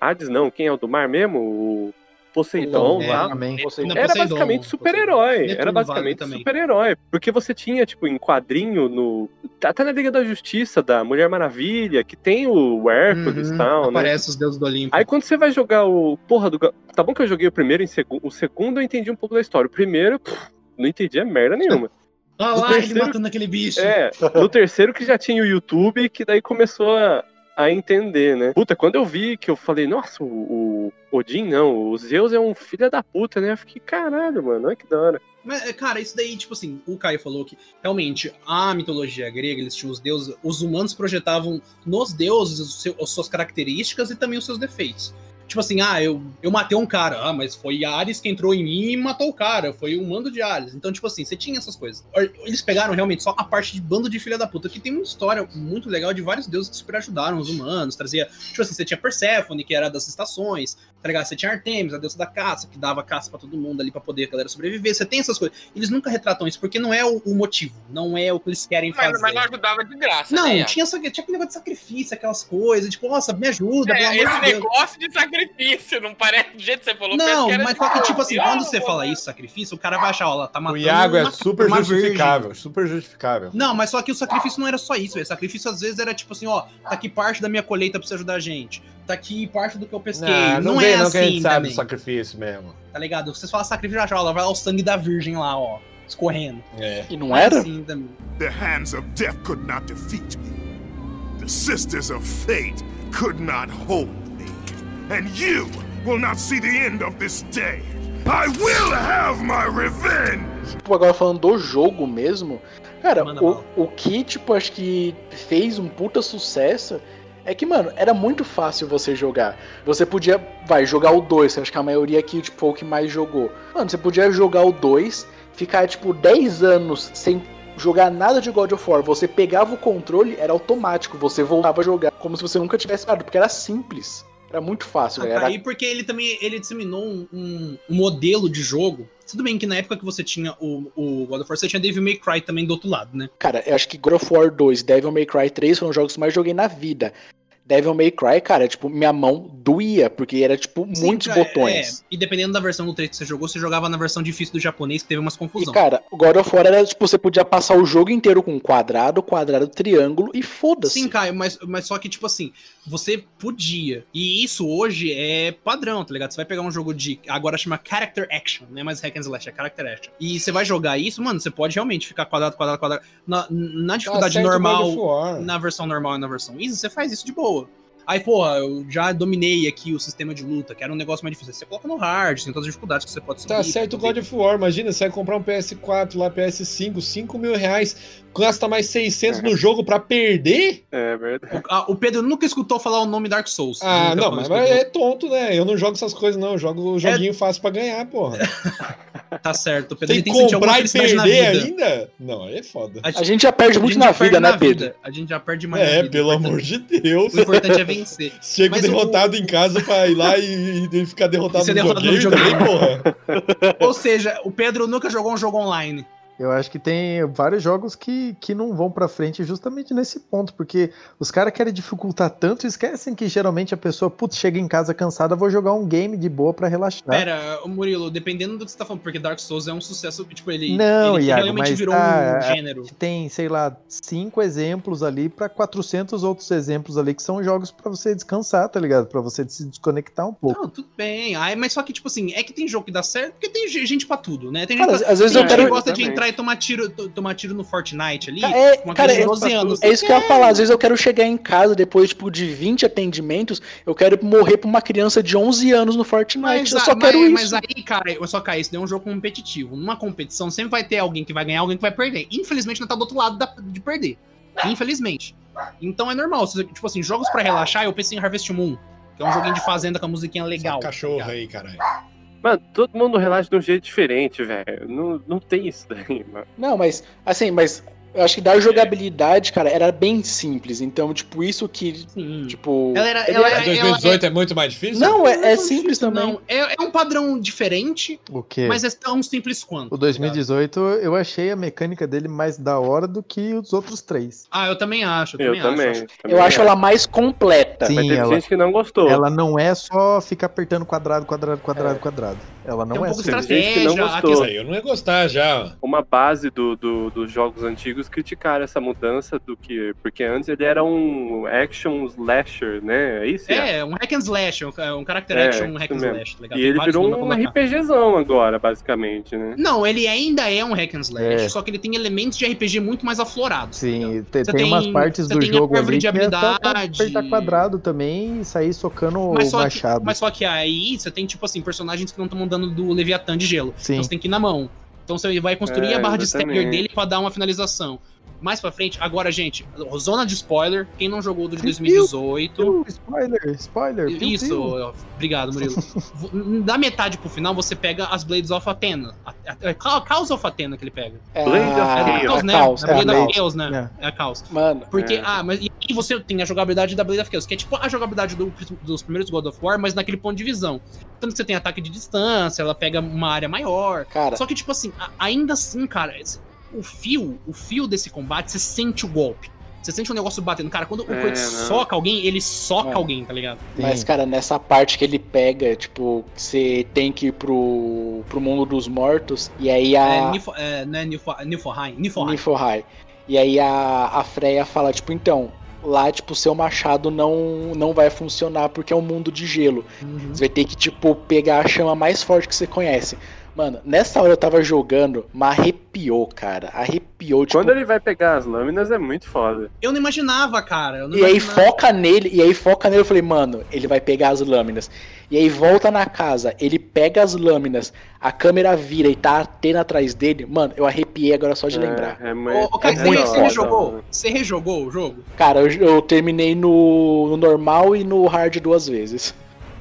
Speaker 3: Hades não, quem é o do mar mesmo? O Poseidon
Speaker 2: É,
Speaker 3: lá.
Speaker 5: Também.
Speaker 3: Era basicamente super-herói. Era basicamente super-herói. Porque você tinha, tipo, em quadrinho, no. Até na Liga da Justiça, da Mulher Maravilha, que tem o Hércules e
Speaker 2: Uhum,
Speaker 3: tal, né?
Speaker 2: Aparece os deuses do Olimpo.
Speaker 3: Aí quando você vai jogar o. Porra do. Tá bom que eu joguei o primeiro em segundo. O segundo eu entendi um pouco da história. O primeiro, pff, não entendia merda nenhuma.
Speaker 2: Olha lá, ele
Speaker 3: terceiro-
Speaker 2: matando aquele bicho.
Speaker 3: É, no terceiro que já tinha o YouTube, que daí começou a, a entender, né? Puta, quando eu vi que eu falei, nossa, o, o Odin não, o Zeus é um filho da puta, né? Eu fiquei, caralho, mano, olha que da hora.
Speaker 2: Mas, cara, isso daí, tipo assim, o Caio falou que realmente a mitologia grega, eles tinham os deuses, os humanos projetavam nos deuses os as suas características e também os seus defeitos. Tipo assim, ah, eu, eu matei um cara, ah, mas foi Ares que entrou em mim e matou o cara, foi um mando de Ares. Então, tipo assim, você tinha essas coisas. Eles pegaram realmente só a parte de bando de filha da puta, que tem uma história muito legal de vários deuses que super ajudaram os humanos, trazia, tipo assim, você tinha Perséfone, que era das estações, tá ligado? Você tinha Artemis, a deusa da caça, que dava caça pra todo mundo ali pra poder a galera sobreviver. Você tem essas coisas. Eles nunca retratam isso, porque não é o, o motivo, não é o que eles querem fazer.
Speaker 1: Mas, mas não ajudava de graça,
Speaker 2: Não,
Speaker 1: né?
Speaker 2: tinha, tinha aquele negócio de sacrifício, aquelas coisas, tipo, nossa, me ajuda, pelo
Speaker 1: É,
Speaker 2: amor
Speaker 1: esse
Speaker 2: de Deus.
Speaker 1: negócio de sacrifício, não parece do jeito que você falou.
Speaker 2: Não,
Speaker 1: que era
Speaker 2: mas
Speaker 1: de
Speaker 2: só que, tipo assim, quando você fala
Speaker 1: dar.
Speaker 2: isso, sacrifício, o cara vai achar, ó, ela tá
Speaker 6: O
Speaker 2: matando
Speaker 6: Iago é super
Speaker 2: virgem.
Speaker 6: justificável, super justificável.
Speaker 2: Não, mas só que o sacrifício não era só isso, velho. Sacrifício às vezes era tipo assim, ó, tá aqui parte da minha colheita pra você ajudar a gente. Tá aqui parte do que eu pesquei.
Speaker 6: Não,
Speaker 2: Não,
Speaker 6: não,
Speaker 2: é
Speaker 6: não
Speaker 2: assim
Speaker 6: que a gente sabe
Speaker 2: também,
Speaker 6: do sacrifício mesmo.
Speaker 2: tá ligado? Vocês falam sacrifício, já, ó, lá vai lá o sangue da virgem lá, ó, escorrendo.
Speaker 6: É.
Speaker 4: E não
Speaker 2: é
Speaker 4: era?
Speaker 2: assim também.
Speaker 8: The hands of death could not defeat me. The sisters of fate could not hold me. And you will not see the end of this day. I will have my revenge!
Speaker 4: Tipo, agora falando do jogo mesmo, cara,
Speaker 2: Manda
Speaker 4: o, o que, tipo, acho que fez um puta sucesso é que, mano, era muito fácil você jogar. Você podia, vai, jogar o 2, acho que a maioria aqui, tipo, foi o que mais jogou. Mano, você podia jogar o 2, ficar, tipo, 10 anos sem jogar nada de God of War. Você pegava o controle, era automático, você voltava a jogar como se você nunca tivesse jogado, porque era simples. Era muito fácil,
Speaker 2: Ah,
Speaker 4: velho.
Speaker 2: tá
Speaker 4: Era
Speaker 2: aí porque ele também ele disseminou um, um- um modelo de jogo. Tudo bem que na época que você tinha o, o God of War, você tinha Devil May Cry também do outro lado, né?
Speaker 4: Cara, eu acho que God of War 2 e Devil May Cry 3 foram os jogos que eu mais joguei na vida. Devil May Cry, cara, tipo, minha mão doía, porque era, tipo,
Speaker 2: Sim,
Speaker 4: muitos
Speaker 2: cara,
Speaker 4: botões.
Speaker 2: É, e dependendo da versão do 3 que você jogou, você jogava na versão difícil do japonês, que teve umas
Speaker 4: E,
Speaker 2: confusões.
Speaker 4: cara, o God of War era, tipo, você podia passar o jogo inteiro com quadrado, quadrado, triângulo e foda-se.
Speaker 2: Sim, Caio, mas, mas só que, tipo assim, você podia. E isso hoje é padrão, tá ligado? Você vai pegar um jogo de. Agora chama Character Action, não é mais Hack and Slash, é Character Action. E você vai jogar isso, mano, você pode realmente ficar quadrado, quadrado, quadrado. Na, na dificuldade
Speaker 6: Tá
Speaker 2: normal, na versão normal e na versão easy, você faz isso de boa. Aí, porra, eu já dominei aqui o sistema de luta, que era um negócio mais difícil. Você coloca no hard, tem todas as dificuldades que você pode subir.
Speaker 7: Tá certo o God of War, imagina, você vai comprar um PS4 lá, PS5, 5 mil reais, gasta mais 600 no jogo pra perder?
Speaker 3: É verdade.
Speaker 2: O, o Pedro nunca escutou falar o nome Dark Souls.
Speaker 7: Ah, não, mas, mas é tonto, né? Eu não jogo essas coisas, não. Eu jogo o joguinho fácil pra ganhar, porra.
Speaker 2: Tá certo. O Pedro
Speaker 7: Tem
Speaker 2: tem que
Speaker 7: comprar e perder ainda? Não, aí é foda.
Speaker 4: A gente já perde muito
Speaker 2: gente
Speaker 4: na vida, né,
Speaker 2: na
Speaker 4: Pedro?
Speaker 2: vida. A gente já perde mais na
Speaker 7: É,
Speaker 2: vida.
Speaker 7: pelo amor de Deus.
Speaker 2: O importante é vencer.
Speaker 7: Chego
Speaker 2: Mas o-
Speaker 7: derrotado em casa pra ir lá e, e ficar derrotado
Speaker 2: E
Speaker 7: no
Speaker 2: derrotado no
Speaker 7: videogame também, porra.
Speaker 2: Ou seja, o Pedro nunca jogou um jogo online.
Speaker 5: Eu acho que tem vários jogos que, que não vão pra frente justamente nesse ponto, porque os caras querem dificultar tanto e esquecem que geralmente a pessoa, putz, chega em casa cansada, vou jogar um game de boa pra relaxar.
Speaker 2: Pera, Murilo, dependendo do que você tá falando, porque Dark Souls é um sucesso, tipo, ele,
Speaker 5: Não,
Speaker 2: ele
Speaker 5: Iago,
Speaker 2: realmente
Speaker 5: mas
Speaker 2: virou
Speaker 5: tá-
Speaker 2: um gênero.
Speaker 5: Tem, sei lá, cinco exemplos ali pra 400 outros exemplos ali que são jogos pra você descansar, tá ligado? Pra você se desconectar um pouco.
Speaker 2: Não, tudo bem. Ai, mas só que, tipo assim, é que tem jogo que dá certo, porque tem gente pra tudo, né? Tem gente
Speaker 4: Cara,
Speaker 2: pra...
Speaker 4: às vezes eu quero.
Speaker 2: que gosta de
Speaker 3: Exatamente.
Speaker 2: Entrar e tomar tiro, to- tomar tiro no Fortnite ali.
Speaker 4: É,
Speaker 2: uma
Speaker 4: cara,
Speaker 2: criança de
Speaker 4: é-
Speaker 2: 12 anos.
Speaker 4: É isso que eu ia falar. Às vezes eu quero chegar em casa depois, tipo, de 20 atendimentos, eu quero morrer pra uma criança de 11 anos no Fortnite.
Speaker 2: Mas,
Speaker 4: eu só
Speaker 2: mas-
Speaker 4: quero
Speaker 2: mas
Speaker 4: isso.
Speaker 2: aí, cara, eu só caí, isso daí é um jogo competitivo. Numa competição sempre vai ter alguém que vai ganhar, alguém que vai perder. Infelizmente não tá do outro lado da- de perder. Infelizmente. Então é normal. se- Tipo assim, jogos pra relaxar, eu pensei em Harvest Moon. Que é um joguinho de fazenda com a musiquinha legal.
Speaker 7: Só cachorro
Speaker 2: tá ligado?
Speaker 7: aí, caralho.
Speaker 3: Mano, todo mundo relaxa de um jeito diferente, velho. Não, não tem isso daí, mano.
Speaker 4: Não, mas, assim, mas eu acho que da jogabilidade, cara, era bem simples. Então, tipo, isso que,
Speaker 2: Sim.
Speaker 4: tipo.
Speaker 2: Ela era- ela
Speaker 4: é-
Speaker 2: era-
Speaker 7: 2018 é muito mais difícil?
Speaker 4: Não, é, é
Speaker 2: Não
Speaker 4: simples
Speaker 2: difícil,
Speaker 4: também.
Speaker 2: não. É, é um padrão diferente,
Speaker 5: O quê?
Speaker 2: mas é tão simples quanto.
Speaker 5: O 2018 eu achei a mecânica dele mais da hora do que os outros três.
Speaker 2: Ah, eu também acho.
Speaker 3: Eu
Speaker 2: também.
Speaker 3: também.
Speaker 2: Acho.
Speaker 3: também
Speaker 4: Eu acho ela mais completa.
Speaker 5: Sim,
Speaker 3: Mas teve
Speaker 5: ela,
Speaker 3: gente que não gostou.
Speaker 5: ela não é só ficar apertando quadrado, quadrado, quadrado, quadrado. Ela
Speaker 2: Tem
Speaker 5: não
Speaker 2: um
Speaker 5: é
Speaker 2: pouco
Speaker 5: só.
Speaker 3: Teve gente que não
Speaker 2: estratégia. a
Speaker 3: gostou.
Speaker 7: Eu não ia gostar já.
Speaker 3: Uma base do, do- dos jogos antigos criticaram essa mudança do que. Porque antes ele era um action slasher, né? É isso? Iago?
Speaker 2: É, um hack and slash, um, um character
Speaker 3: É,
Speaker 2: action
Speaker 3: isso
Speaker 2: hack and
Speaker 3: mesmo.
Speaker 2: slash, tá ligado?
Speaker 3: E
Speaker 2: Tem
Speaker 3: ele virou um. RPGzão agora, basicamente, né?
Speaker 2: Não, ele ainda é um hack and slash,
Speaker 5: É.
Speaker 2: só que ele tem elementos de RPG muito mais aflorados. tá?
Speaker 5: Sim,
Speaker 2: Você
Speaker 5: tem,
Speaker 2: tem-
Speaker 5: umas partes do jogo ali
Speaker 2: de
Speaker 5: que é
Speaker 2: habilidade.
Speaker 5: apertar quadrado também e sair socando
Speaker 2: Mas
Speaker 5: o
Speaker 2: só, que,
Speaker 5: machado.
Speaker 2: mas só que aí você tem, tipo assim, personagens que não estão mandando do Leviatã de gelo.
Speaker 5: Sim.
Speaker 2: Então você tem que ir na mão. Então você vai construir
Speaker 3: É,
Speaker 2: a barra de stagger
Speaker 3: exatamente.
Speaker 2: dele pra dar uma finalização. Mais pra frente, agora, gente, zona de spoiler. Quem não jogou do de
Speaker 5: Piu,
Speaker 2: 2018.
Speaker 5: Uh, spoiler, spoiler.
Speaker 2: Isso,
Speaker 5: piu.
Speaker 2: obrigado, Murilo. Da metade pro final, você pega as Blades of Athena. A- a- É Chaos of Athena que ele pega.
Speaker 4: É
Speaker 3: Blade of
Speaker 2: É
Speaker 4: a,
Speaker 2: a
Speaker 3: Chaos,
Speaker 2: né?
Speaker 4: É a
Speaker 2: Blade of Chaos, né? É a Chaos.
Speaker 4: Mano,
Speaker 2: Porque,
Speaker 3: É.
Speaker 2: ah, mas e você tem a jogabilidade da Blade of Chaos, que é tipo a jogabilidade do- dos primeiros God of War, mas naquele ponto de visão. Tanto que você tem ataque de distância, ela pega uma área maior.
Speaker 4: cara,
Speaker 2: Só que, tipo assim, a- ainda assim, cara, o fio, o fio desse combate, você sente o golpe. Você sente o negócio batendo. Cara, quando o
Speaker 3: É,
Speaker 2: Kratos
Speaker 3: não.
Speaker 2: soca alguém, ele soca
Speaker 4: É.
Speaker 2: alguém, tá ligado?
Speaker 4: mas,
Speaker 5: Sim.
Speaker 4: cara, nessa parte que ele pega, tipo, que você tem que ir pro, pro mundo dos mortos, e aí
Speaker 2: É,
Speaker 4: a.
Speaker 2: Nifo, é, não é? Niflheim. Niflheim.
Speaker 4: E aí a, a Freya fala, tipo, então, lá, tipo, seu machado não, não vai funcionar porque é um mundo de gelo.
Speaker 2: Uhum.
Speaker 4: Você vai ter que, tipo, pegar a chama mais forte que você conhece. Mano, nessa hora eu tava jogando, mas arrepiou, cara. Arrepiou, tipo.
Speaker 3: Quando ele vai pegar as lâminas é muito foda.
Speaker 2: Eu não imaginava, cara. Eu não
Speaker 4: E aí
Speaker 2: imaginava.
Speaker 4: foca nele, e aí foca nele, eu falei, mano, ele vai pegar as lâminas. E aí volta na casa, ele pega as lâminas, a câmera vira e tá a Atena atrás dele. Mano, eu arrepiei agora só de lembrar.
Speaker 3: É, é,
Speaker 2: Ô, ô, cara,
Speaker 4: É
Speaker 2: você,
Speaker 4: muito
Speaker 2: você
Speaker 4: foda,
Speaker 2: rejogou?
Speaker 3: mano.
Speaker 2: Você rejogou o jogo?
Speaker 4: Cara, eu, eu terminei no, no normal e no hard duas vezes.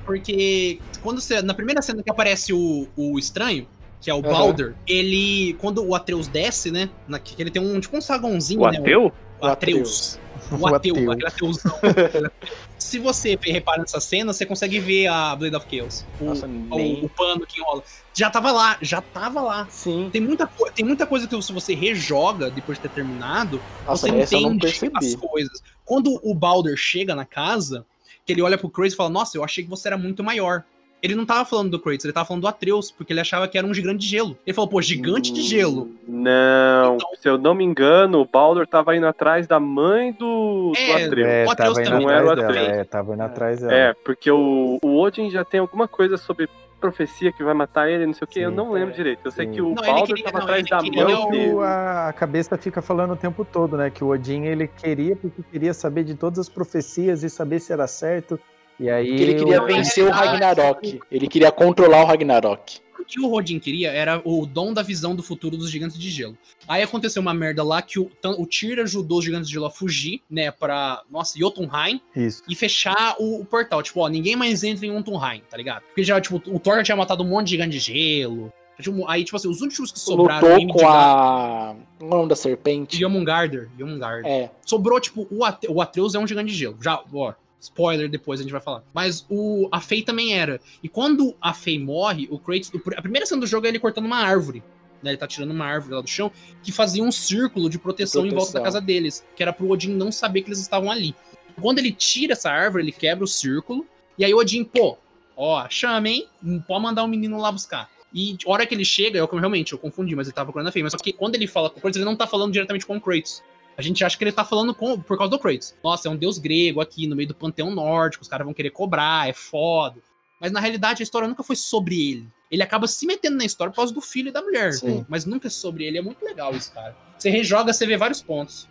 Speaker 2: Porque quando você. Na primeira cena que aparece o, o estranho, que é o
Speaker 4: Aham.
Speaker 2: Balder, ele. Quando o Atreus desce, né? Na, que ele tem um tipo um saguãozinho,
Speaker 3: O
Speaker 2: né?
Speaker 3: ateu?
Speaker 2: O Atreus. O
Speaker 5: O
Speaker 2: ateu,
Speaker 5: ateu.
Speaker 2: aquele ateuzão. Se você repara nessa cena, você consegue ver a Blade of Chaos. O,
Speaker 4: Nossa,
Speaker 2: o-
Speaker 4: nem.
Speaker 2: o pano que enrola. Já tava lá, já tava lá.
Speaker 4: Sim.
Speaker 2: Tem muita, tem muita coisa que se você rejoga depois de ter terminado,
Speaker 4: Nossa,
Speaker 2: você entende as coisas. Quando o Balder chega na casa, que ele olha pro Kratos e fala, nossa, eu achei que você era muito maior. Ele não tava falando do Kratos, ele tava falando do Atreus, porque ele achava que era um gigante de gelo. Ele falou, pô, gigante de gelo.
Speaker 3: Não,
Speaker 2: Então-
Speaker 3: se eu não me engano, o Baldur tava indo atrás da mãe do, do
Speaker 2: É,
Speaker 3: Atreus.
Speaker 5: É,
Speaker 2: O Atreus
Speaker 5: tava indo
Speaker 2: também
Speaker 3: não era o
Speaker 5: atrás dela.
Speaker 3: Atreus.
Speaker 5: É, tava indo atrás dela.
Speaker 3: É, porque o, o Odin já tem alguma coisa sobre profecia que vai matar ele, não sei o que, eu não lembro direito. Eu sei
Speaker 5: Sim.
Speaker 3: que o
Speaker 2: Não,
Speaker 3: Baldur
Speaker 2: queria-
Speaker 3: tava
Speaker 2: não,
Speaker 3: atrás da mão
Speaker 2: o-
Speaker 3: dele.
Speaker 5: a a cabeça fica falando o tempo todo, né? Que o Odin ele queria porque queria saber de todas as profecias e saber se era certo. E aí
Speaker 4: ele queria
Speaker 5: o-
Speaker 4: vencer o Ragnarok. Ele queria controlar o Ragnarok.
Speaker 2: O que o Rodin queria era o dom da visão do futuro dos gigantes de gelo. Aí aconteceu uma merda lá que o, o Tyr ajudou os gigantes de gelo a fugir, né, pra, nossa, Jotunheim,
Speaker 5: Isso.
Speaker 2: e fechar o, o portal. Tipo, ó, ninguém mais entra em Jotunheim, tá ligado? Porque já, tipo, o Thor já tinha matado um monte de gigante de gelo. Tipo, Aí, tipo assim, os últimos que sobraram...
Speaker 4: Lutou com a. É o nome da serpente?
Speaker 2: Yomungarder, Yomungarder.
Speaker 4: É.
Speaker 2: Sobrou, tipo, o, Ate- o Atreus é um gigante de gelo. Já, ó, spoiler, depois a gente vai falar. Mas o, a Fei também era. E quando a Fei morre, o Kratos. a primeira cena do jogo é ele cortando uma árvore. Né, ele tá tirando uma árvore lá do chão que fazia um círculo de proteção, em volta
Speaker 4: Proteção.
Speaker 2: da casa deles. Que era pro Odin não saber que eles estavam ali. Quando ele tira essa árvore, ele quebra o círculo. E aí o Odin, pô, ó, chama, hein? Não Pode mandar o menino lá buscar. E a hora que ele chega, eu realmente, eu confundi, mas ele tava procurando a Fei. Mas só que quando ele fala com o Kratos, ele não tá falando diretamente com o Kratos. A gente acha que ele tá falando com, por causa do Kratos. Nossa, é um deus grego aqui no meio do panteão nórdico, os caras vão querer cobrar, é foda. Mas na realidade a história nunca foi sobre ele. Ele acaba se metendo na história por causa do filho e da mulher.
Speaker 4: Sim.
Speaker 2: Mas nunca é sobre ele. É muito legal isso, cara. Você rejoga, você vê vários pontos.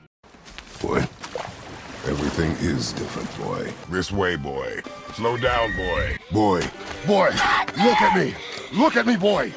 Speaker 8: Boy, everything is different, boy. This way, boy. Slow down, boy. Boy. Boy, look at me. Look at me, boy.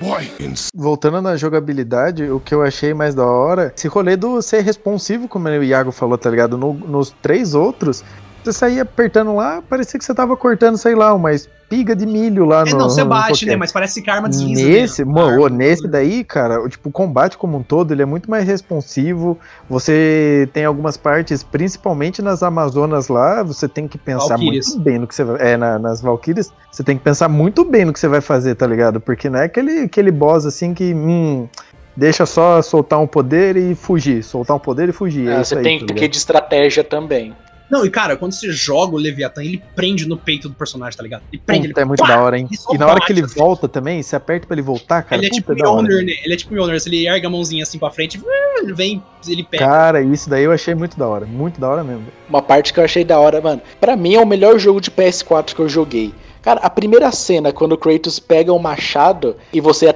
Speaker 8: Boy.
Speaker 5: Voltando na jogabilidade, o que eu achei mais da hora, esse rolê do ser responsivo, como o Iago falou, tá ligado? No- nos três outros, você saía apertando lá, parecia que você tava cortando, sei lá, uma espiga de milho lá no.
Speaker 2: é, não, você
Speaker 5: no
Speaker 2: bate,
Speaker 5: qualquer.
Speaker 2: né? Mas parece que a arma desliza.
Speaker 5: Nesse,
Speaker 2: né?
Speaker 5: mano,
Speaker 2: A
Speaker 5: ô,
Speaker 2: arma-
Speaker 5: nesse daí, cara, o, tipo, o combate como um todo, ele é muito mais responsivo. Você tem algumas partes, principalmente nas Amazonas lá, você tem que pensar muito bem no que você vai. É, na- nas Valkyrias, você tem que pensar muito bem no que você vai fazer, tá ligado? Porque não é aquele, aquele boss assim que. Hum, deixa só soltar um poder e fugir. Soltar um poder e fugir. é
Speaker 4: Ah,
Speaker 5: isso
Speaker 4: você
Speaker 5: aí,
Speaker 4: tem
Speaker 5: tá
Speaker 4: que
Speaker 5: ligado?
Speaker 4: de estratégia também.
Speaker 2: Não, e cara, quando você joga o Leviatã, ele prende no peito do personagem, tá ligado? Ele prende,
Speaker 5: Puta,
Speaker 2: ele
Speaker 5: é muito
Speaker 2: pá!
Speaker 5: da hora, hein? E na hora
Speaker 2: bate,
Speaker 5: que ele
Speaker 2: assim.
Speaker 5: volta também, você aperta pra ele voltar, cara.
Speaker 2: ele é
Speaker 5: puta,
Speaker 2: tipo
Speaker 5: hora.
Speaker 2: Mjolnir, né? Ele é tipo Mjolnir, se ele ergue a mãozinha assim pra frente, ele vem, ele pega.
Speaker 5: Cara, isso daí eu achei muito da hora. Muito da hora mesmo.
Speaker 4: Uma parte que eu achei da hora, mano. Pra mim é o melhor jogo de PS4 que eu joguei. Cara, a primeira cena, quando o Kratos pega o machado e você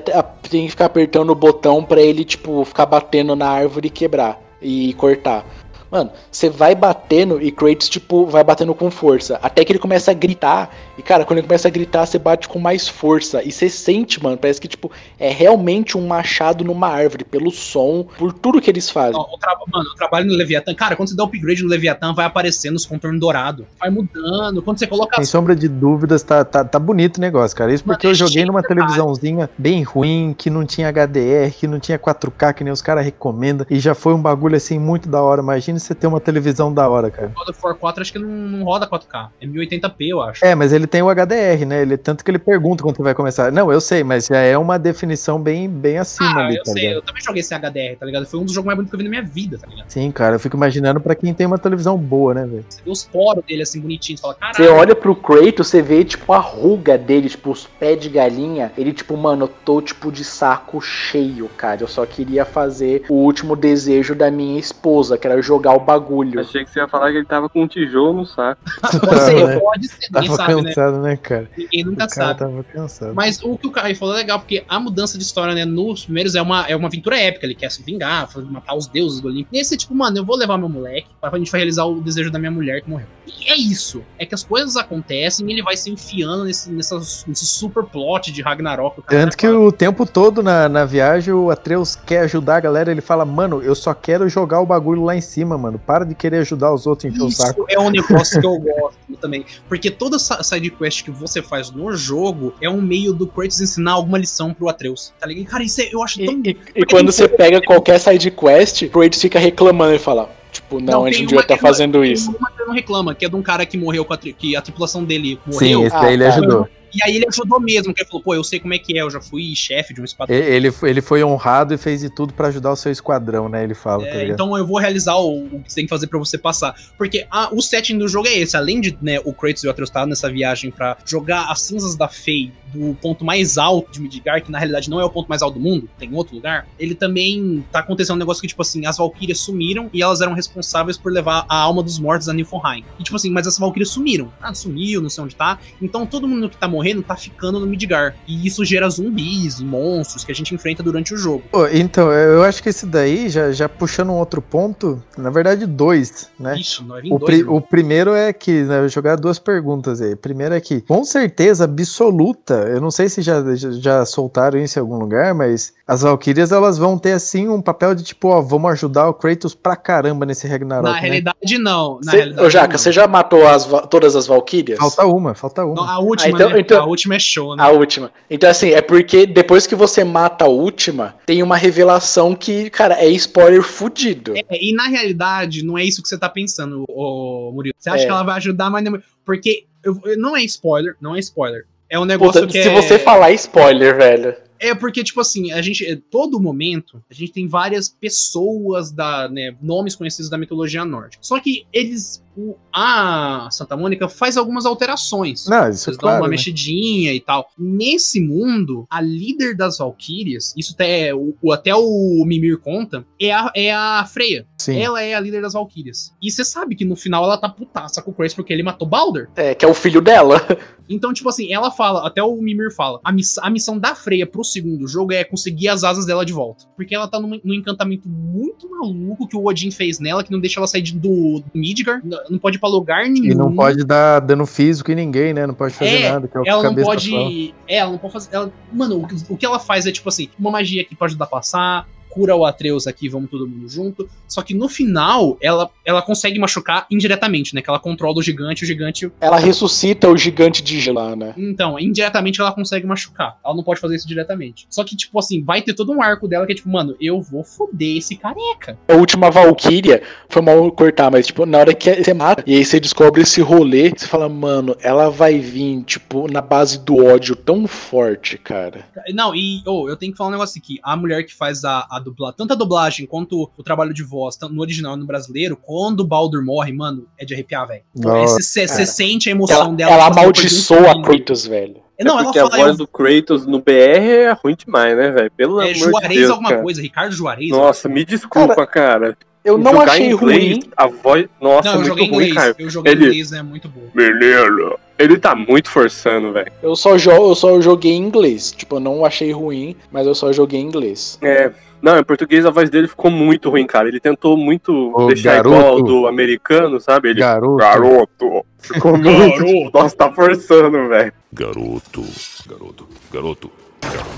Speaker 4: tem que ficar apertando o botão pra ele, tipo, ficar batendo na árvore e quebrar e cortar. Mano, você vai batendo e Kratos, tipo, vai batendo com força. Até que ele começa a gritar. E, cara, quando ele começa a gritar, você bate com mais força. E você sente, mano, parece que, tipo, é realmente um machado numa árvore. Pelo som, por tudo que eles fazem.
Speaker 2: Ó, o tra- Mano, o trabalho no Leviatã, cara, quando você dá upgrade no Leviatã, vai aparecendo os contornos dourados. Vai mudando. Quando você coloca
Speaker 5: Sem sombra de dúvidas, tá, tá, tá bonito o negócio, cara. Isso porque
Speaker 2: Mano,
Speaker 5: eu
Speaker 2: é
Speaker 5: joguei
Speaker 2: cheio
Speaker 5: numa televisãozinha bem ruim, que não tinha HDR, que não tinha 4K, que nem os caras recomendam. E já foi um bagulho assim muito da hora. Imagina você ter uma televisão da hora, cara.
Speaker 2: God of War 4, acho que não, não roda 4K. É 1080p, eu acho.
Speaker 5: É, mas ele tem o HDR, né? Ele, tanto que ele pergunta quando você vai começar. Não, eu sei, mas já é uma definição bem, bem acima
Speaker 2: ah,
Speaker 5: ali,
Speaker 2: eu
Speaker 5: tá
Speaker 2: sei,
Speaker 5: ligado?
Speaker 2: eu também joguei sem HDR, tá ligado? Foi um dos jogos mais bonitos que eu vi na minha vida, tá ligado?
Speaker 5: Sim, cara, eu fico imaginando pra quem tem uma televisão boa, né, velho?
Speaker 2: Você vê os poros dele assim bonitinhos, fala, caralho.
Speaker 4: Você olha pro Kratos, você vê, tipo, a ruga dele, tipo, os pés de galinha. Ele, tipo, mano, eu tô, tipo, de saco cheio, cara. Eu só queria fazer o último desejo da minha esposa, que era jogar o bagulho.
Speaker 3: Achei que você ia falar que ele tava com um tijolo no saco.
Speaker 2: Pode ser,
Speaker 5: né?
Speaker 2: pode ser, ninguém
Speaker 5: Tava
Speaker 2: sabe, né?
Speaker 5: cansado, né, cara?
Speaker 2: Ninguém
Speaker 5: O
Speaker 2: nunca
Speaker 5: cara
Speaker 2: sabe.
Speaker 5: tava cansado.
Speaker 2: Mas o que o Caio falou é legal, porque a mudança de história, né, nos primeiros é uma, é uma aventura épica. Ele quer se vingar, matar os deuses do Olimpo. Nesse, tipo, mano, eu vou levar meu moleque, pra a gente vai realizar o desejo da minha mulher que morreu. E é isso. É que as coisas acontecem e ele vai se enfiando nesse, nessa, nesse super plot de Ragnarok. cara.
Speaker 5: Tanto que o tempo todo na, na viagem o Atreus quer ajudar a galera, ele fala, mano, eu só quero jogar o bagulho lá em cima, mano. Para de querer ajudar os outros, encher o saco.
Speaker 2: Isso é um negócio que eu gosto também. Porque toda side quest que você faz no jogo é um meio do Kratos ensinar alguma lição pro Atreus. Tá ligado? Cara, isso é, eu acho
Speaker 4: E,
Speaker 2: tão.
Speaker 4: e- e quando você pega qualquer side quest, o Kratos fica reclamando e fala, tipo, não, a gente não devia estar
Speaker 2: que não-
Speaker 4: fazendo
Speaker 2: tem
Speaker 4: isso.
Speaker 2: Uma que ele não reclama, que é de um cara que morreu com a, tri- que a tripulação dele
Speaker 5: Sim,
Speaker 2: morreu.
Speaker 5: esse daí ele
Speaker 4: Ah, tá.
Speaker 5: ajudou.
Speaker 2: E aí ele ajudou mesmo, que ele falou, pô, eu sei como é que é, eu já fui chefe de um esquadrão.
Speaker 5: Ele, foi- ele foi honrado e fez de tudo pra ajudar o seu esquadrão, né? Ele fala, tá
Speaker 2: É,
Speaker 5: ligado?
Speaker 2: então eu vou realizar o, o que você tem que fazer pra você passar. Porque a- o setting do jogo é esse. Além de né, o Kratos e o Atreus estar nessa viagem pra jogar as cinzas da Fei do ponto mais alto de Midgard, que na realidade não é o ponto mais alto do mundo, tem outro lugar, ele também tá acontecendo um negócio que, tipo assim, as Valkyrias sumiram e elas eram responsáveis por levar a alma dos mortos a Niflheim. E tipo assim, mas as Valkyrias sumiram. Ah, sumiu, não sei onde tá. Então todo mundo que tá morrendo tá ficando no Midgar. E isso gera zumbis, monstros que a gente enfrenta durante o jogo.
Speaker 5: Pô, então, eu acho que esse daí, já, já puxando um outro ponto, na verdade, dois, né?
Speaker 2: Ixi,
Speaker 5: O,
Speaker 2: dois.
Speaker 5: pri- o primeiro é que, né, vou jogar duas perguntas aí. Primeiro é que, com certeza absoluta, eu não sei se já, já, já soltaram isso em algum lugar, mas as Valkyrias elas vão ter assim um papel de tipo, ó, vamos ajudar o Kratos pra caramba nesse Ragnarok.
Speaker 2: Na
Speaker 5: né?
Speaker 2: realidade, não. Na
Speaker 4: Cê,
Speaker 2: realidade,
Speaker 4: ô, Jaca, você já matou as todas as Valkyrias?
Speaker 5: Falta uma, falta uma.
Speaker 2: Não, a última,
Speaker 4: Ah, então-
Speaker 2: né?
Speaker 4: então-
Speaker 2: A última é show, né?
Speaker 4: A última. Então, assim, é porque depois que você mata a última, tem uma revelação que, cara, é spoiler fudido.
Speaker 2: É, e na realidade, não é isso que você tá pensando, ô Murilo. Você acha
Speaker 4: É.
Speaker 2: que ela vai ajudar, mas não. Porque eu- eu- não é spoiler, não é spoiler. É um negócio
Speaker 4: Puta,
Speaker 2: que
Speaker 4: se
Speaker 2: é...
Speaker 4: você falar spoiler, velho.
Speaker 2: É porque, tipo assim, a gente, é, todo momento, a gente tem várias pessoas da, né, nomes conhecidos da mitologia nórdica. Só que eles, o- a Santa Mônica faz algumas alterações.
Speaker 5: Não, isso é
Speaker 2: Eles dão uma
Speaker 5: claro. né?
Speaker 2: mexidinha e tal. Nesse mundo, a líder das Valkyrias, isso até o, o- até o Mimir conta, é a, é a Freya.
Speaker 5: Sim.
Speaker 2: Ela é a líder das Valkyrias. E você sabe que no final ela tá putaça com o Kratos porque ele matou Baldur.
Speaker 4: É, que é o filho dela.
Speaker 2: Então, tipo assim, ela fala, até o Mimir fala, a, miss- a missão da Freya pro segundo jogo é conseguir as asas dela de volta. Porque ela tá num, num encantamento muito maluco que o Odin fez nela, que não deixa ela sair de- do, do Midgard, n- não pode ir pra lugar nenhum.
Speaker 5: E não pode dar dano físico em ninguém, né? Não pode fazer
Speaker 2: É,
Speaker 5: nada, que é o que
Speaker 2: Ela não
Speaker 5: cabeça
Speaker 2: pode. É, ela não pode fazer. ela- mano, o, que- o que ela faz é tipo assim: uma magia aqui pra ajudar a passar, cura o Atreus aqui, vamos todo mundo junto. Só que no final, ela, ela consegue machucar indiretamente, né? Que ela controla o gigante, o gigante.
Speaker 4: Ela ressuscita o gigante de gelo lá, né?
Speaker 2: Então, indiretamente ela consegue machucar. Ela não pode fazer isso diretamente. Só que, tipo assim, vai ter todo um arco dela que é tipo, mano, eu vou foder esse careca.
Speaker 4: A última Valkyria, foi mal cortar, mas tipo, na hora que você mata, e aí você descobre esse rolê, você fala, mano, ela vai vir, tipo, na base do ódio tão forte, cara.
Speaker 2: Não, e oh, eu tenho que falar um negócio aqui. A mulher que faz a, a dublagem, tanto a dublagem quanto o trabalho de voz, tanto no original e no brasileiro, quando o Baldur morre, mano, é de arrepiar, velho. Você
Speaker 4: cara.
Speaker 2: sente a emoção
Speaker 4: Ela,
Speaker 2: dela.
Speaker 4: ela amaldiçoa a
Speaker 2: de.
Speaker 4: Kratos, velho.
Speaker 2: Não,
Speaker 3: é
Speaker 2: ela
Speaker 3: porque
Speaker 2: fala,
Speaker 3: a voz
Speaker 2: eu-
Speaker 3: do Kratos no BR é ruim demais, né, velho? Pelo
Speaker 2: é
Speaker 3: amor de
Speaker 2: Juarez
Speaker 3: Deus,
Speaker 2: alguma
Speaker 3: cara.
Speaker 2: coisa, Ricardo Juarez.
Speaker 3: Nossa, me desculpa, cara.
Speaker 4: Eu não
Speaker 3: Jogar
Speaker 4: achei
Speaker 3: inglês,
Speaker 4: ruim.
Speaker 3: A voz... Nossa,
Speaker 2: Não, eu
Speaker 3: muito
Speaker 2: joguei em
Speaker 3: ruim,
Speaker 2: inglês.
Speaker 3: cara.
Speaker 2: Eu joguei em
Speaker 3: Ele-
Speaker 2: inglês, é muito bom.
Speaker 3: Menino, ele tá muito forçando, velho.
Speaker 4: Eu só, jo eu só joguei em inglês. Tipo, eu não achei ruim, mas eu só joguei em inglês.
Speaker 3: É. Não, em português a voz dele ficou muito ruim, cara. Ele tentou muito
Speaker 5: Ô,
Speaker 3: deixar
Speaker 5: garoto.
Speaker 3: igual ao do americano, sabe? Ele.
Speaker 5: Garoto.
Speaker 3: Garoto. Ficou muito. tipo, Nossa, tá forçando, velho.
Speaker 8: Garoto, garoto, garoto, garoto,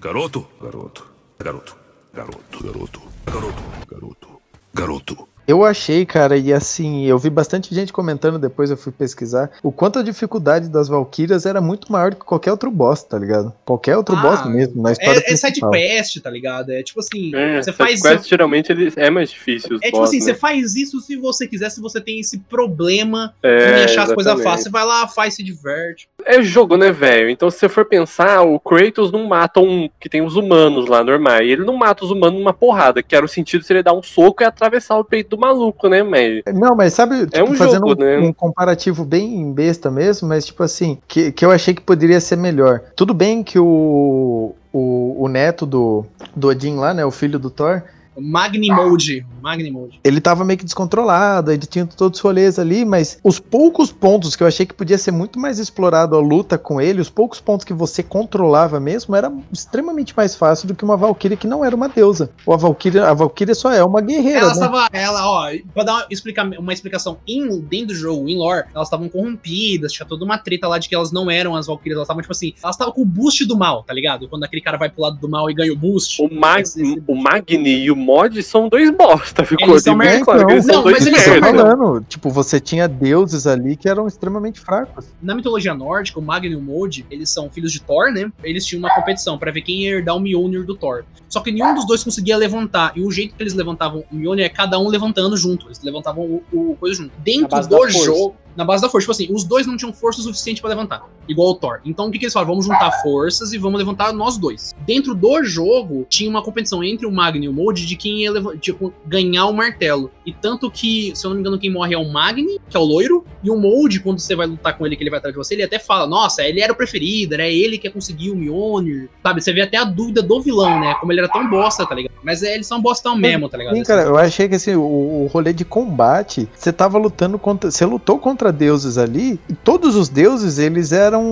Speaker 8: garoto, garoto, garoto, garoto, garoto, garoto, garoto, garoto.
Speaker 5: Eu achei, cara, e assim, eu vi bastante gente comentando depois, eu fui pesquisar, o quanto a dificuldade das Valkyrias era muito maior que qualquer outro boss, tá ligado? Qualquer outro
Speaker 2: Ah,
Speaker 5: boss mesmo, na história
Speaker 2: É, é side quest, tá ligado? É tipo assim,
Speaker 3: É,
Speaker 2: você faz.
Speaker 3: quest, geralmente ele é mais difícil. Os
Speaker 2: É tipo
Speaker 3: boss,
Speaker 2: assim,
Speaker 3: né?
Speaker 2: você faz isso se você quiser, se você tem esse problema
Speaker 3: É,
Speaker 2: de achar as coisas
Speaker 3: exatamente.
Speaker 2: fáceis, você vai lá, faz, se diverte.
Speaker 3: É jogo, né, velho? Então, se você for pensar, o Kratos não mata um. que tem os humanos lá, normal. E ele não mata os humanos numa porrada, que era o sentido se ele dar um soco e atravessar o peito do maluco, né, mas.
Speaker 5: Não, mas sabe, tipo,
Speaker 3: um
Speaker 5: fazendo
Speaker 3: jogo,
Speaker 5: um,
Speaker 3: né?
Speaker 5: um comparativo bem besta mesmo, mas tipo assim, que, que eu achei que poderia ser melhor. Tudo bem que o, o, o neto do, do Odin lá, né, o filho do Thor,
Speaker 2: Magni Mode. Magni Mode.
Speaker 5: ele tava meio que descontrolado, ele tinha todos os rolês ali, mas os poucos pontos que eu achei que podia ser muito mais explorado a luta com ele, os poucos pontos que você controlava mesmo, era extremamente mais fácil do que uma Valkyria que não era uma deusa. Ou a Valkyria, a Valkyria só é uma guerreira,
Speaker 2: Ela
Speaker 5: né?
Speaker 2: estava, ela, ó, pra dar uma, explica, uma explicação in, dentro do jogo, em lore, elas estavam corrompidas, tinha toda uma treta lá de que elas não eram as Valkyrias, elas estavam, tipo assim, elas estavam com o boost do mal, tá ligado? Quando aquele cara vai pro lado do mal e ganha o boost.
Speaker 3: O, Mag, o Magni e o Mod são dois bosta, ficou
Speaker 2: Eles são
Speaker 3: bem claro que eles
Speaker 2: Não,
Speaker 3: são dois
Speaker 2: mas eles são
Speaker 5: falando, tipo, você tinha deuses ali que eram extremamente fracos.
Speaker 2: Na mitologia nórdica, o Magni e o Mode, eles são filhos de Thor, né? Eles tinham uma competição pra ver quem ia herdar o Mjolnir do Thor. Só que nenhum dos dois conseguia levantar. E o jeito que eles levantavam o Mjolnir é cada um levantando junto. Eles levantavam o, o coisa junto. Dentro do
Speaker 4: força.
Speaker 2: Na base da força. Tipo assim, os dois não tinham força suficiente pra levantar, igual o Thor. Então o que, que eles falaram? Vamos juntar forças e vamos levantar nós dois. Dentro do jogo, tinha uma competição entre o Magni e o Mold de quem ia tipo, ganhar o martelo. E tanto que, se eu não me engano, quem morre é o Magni, que é o loiro, e o Mold, quando você vai lutar com ele, que ele vai atrás de você, ele até fala: Nossa, ele era o preferido, era ele que ia conseguir o Mjolnir. Sabe? Você vê até a dúvida do vilão, né? Como ele era tão bosta, tá ligado? Mas é, eles são bostão mesmo, tá ligado?
Speaker 5: Sim, cara, eu achei que assim, o, o rolê de combate, você tava lutando contra. Você lutou contra deuses ali, e todos os deuses, eles eram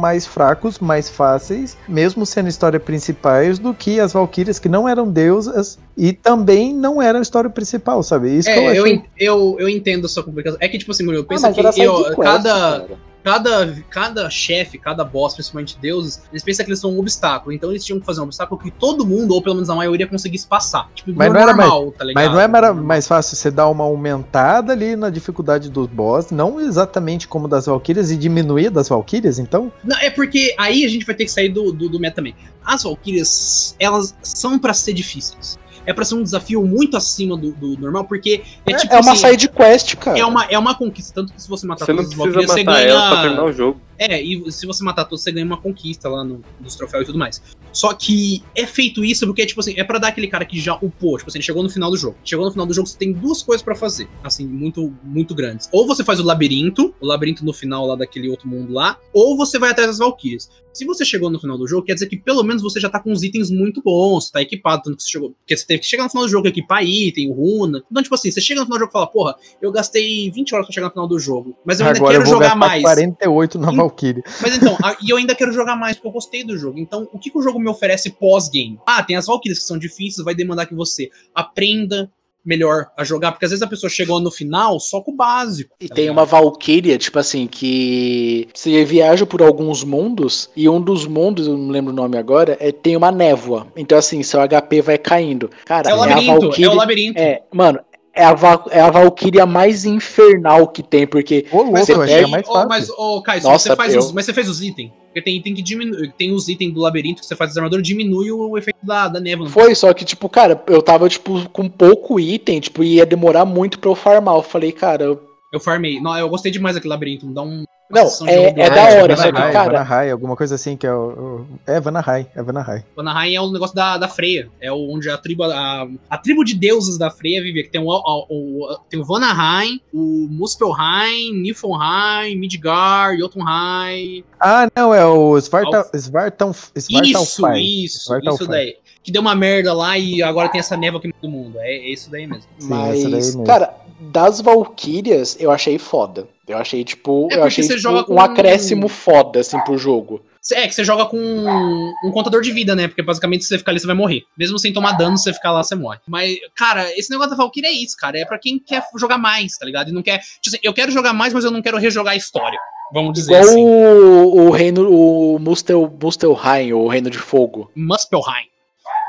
Speaker 5: mais fracos, mais fáceis, mesmo sendo história principais, do que as Valkyrias, que não eram deusas e também não eram história principal, sabe? Isso que eu
Speaker 2: É, eu,
Speaker 5: achei.
Speaker 2: en- eu, eu entendo a sua complicação. É que, tipo assim, Murilo, pensa
Speaker 4: Ah,
Speaker 2: que eu,
Speaker 4: quest,
Speaker 2: cada,
Speaker 4: cara.
Speaker 2: Cada, cada chefe, cada boss, principalmente deuses, eles pensam que eles são um obstáculo. Então eles tinham que fazer um obstáculo que todo mundo, ou pelo menos a maioria, conseguisse passar. Tipo,
Speaker 5: Mas não era
Speaker 2: normal, tá ligado?
Speaker 5: Mas não é mara- mais fácil você dar uma aumentada ali na dificuldade dos boss, não exatamente como das Valkyrias, e diminuir das Valkyrias, então?
Speaker 2: Não, é porque aí a gente vai ter que sair do, do, do meta também. As Valkyrias, elas são pra ser difíceis. É pra ser um desafio muito acima do, do normal, porque é,
Speaker 4: É,
Speaker 2: tipo
Speaker 4: é uma
Speaker 2: assim,
Speaker 4: side quest, cara.
Speaker 2: é uma, é uma conquista. Tanto que se você matar
Speaker 3: Você
Speaker 2: as
Speaker 3: precisa
Speaker 2: Valkyrias, você ganha.
Speaker 3: pra terminar o jogo.
Speaker 2: É, e se você matar todos, você ganha uma conquista lá no, nos troféus e tudo mais. Só que é feito isso porque, tipo assim, é pra dar aquele cara que já upou. Tipo assim, ele chegou no final do jogo. Chegou no final do jogo, você tem duas coisas pra fazer. Assim, muito, muito grandes. Ou você faz o labirinto, o labirinto no final lá daquele outro mundo lá, ou você vai atrás das Valkyrias. Se você chegou no final do jogo, quer dizer que pelo menos você já tá com os itens muito bons, você tá equipado, tanto que você chegou. Porque você teve que chegar no final do jogo, equipar item, runa. Então, tipo assim, você chega no final do jogo e fala, porra, eu gastei 20 horas pra chegar no final do jogo. Mas eu ainda
Speaker 5: Agora eu
Speaker 2: quero
Speaker 5: vou
Speaker 2: jogar mais.
Speaker 5: 48 na
Speaker 2: Sim.
Speaker 5: Valkyria.
Speaker 2: Mas então, a- e eu ainda quero jogar mais, porque eu gostei do jogo. Então, o que, que o jogo me oferece pós-game? Ah, tem as Valkyrias que são difíceis, vai demandar que você aprenda melhor a jogar, porque às vezes a pessoa chegou no final só com o básico.
Speaker 4: E
Speaker 2: tá
Speaker 4: tem
Speaker 2: ligado?
Speaker 4: uma Valkyria, tipo assim, que você viaja por alguns mundos, e um dos mundos, eu não lembro o nome agora, é, tem uma névoa. Então, assim, seu HP vai caindo. Cara,
Speaker 2: É o
Speaker 4: a
Speaker 2: labirinto, é
Speaker 4: Valkyria.
Speaker 2: o labirinto.
Speaker 4: É, mano, é a, Va- é a Valkyria mais infernal que tem, porque
Speaker 5: Ô, louco,
Speaker 4: Você
Speaker 5: achei
Speaker 4: pega-
Speaker 5: mais
Speaker 2: Ô,
Speaker 5: fácil.
Speaker 2: mas, ô, Caio, se
Speaker 4: Nossa,
Speaker 2: você faz
Speaker 4: eu-
Speaker 2: os, mas você fez os itens? Porque tem item que diminui. Tem os itens do labirinto que você faz as armaduras, diminui o efeito da, da névoa.
Speaker 4: foi só que, tipo, cara, eu tava, tipo, com pouco item, tipo, ia demorar muito pra eu farmar. Eu falei, cara, eu-
Speaker 2: Eu farmei. Não, eu gostei demais daquele labirinto. Me dá um.
Speaker 4: Não, é- é da hora,
Speaker 2: Vanahai.
Speaker 4: só que, cara-
Speaker 5: Vanahai, alguma coisa assim, que é o. É, Vanahai, é Vanahai.
Speaker 2: Vanaheim é o negócio da, da Freya. É onde a tribo, a, a tribo de deuses da Freya vivia. Que tem o, o, o- tem o Vanaheim, o Muspelheim, Niflheim, Midgard, Jotunheim.
Speaker 5: Ah, não, é o Svarta, Svartal, Svartalfheim.
Speaker 2: Isso, isso,
Speaker 5: Svartalfheim.
Speaker 2: isso daí. Que deu uma merda lá e agora tem essa névoa aqui no mundo. É, é isso daí mesmo.
Speaker 5: Sim, essa daí
Speaker 4: mas,
Speaker 5: mesmo.
Speaker 4: cara, das Valkyrias, eu achei foda. Eu achei, tipo,
Speaker 2: É
Speaker 4: eu achei
Speaker 2: você
Speaker 4: tipo,
Speaker 2: joga
Speaker 4: um acréscimo foda, assim, pro jogo.
Speaker 2: É, que você joga com um contador de vida, né? Porque basicamente se você ficar ali, você vai morrer. Mesmo sem tomar dano, se você ficar lá, você morre. Mas, cara, esse negócio da Valkyrie é isso, cara. É pra quem quer jogar mais, tá ligado? E não quer. Tipo assim, eu quero jogar mais, mas eu não quero rejogar a história. Vamos dizer
Speaker 4: Igual
Speaker 2: assim.
Speaker 4: o, o reino, o Mustel, Mustelheim, o reino de fogo.
Speaker 2: Muspelheim.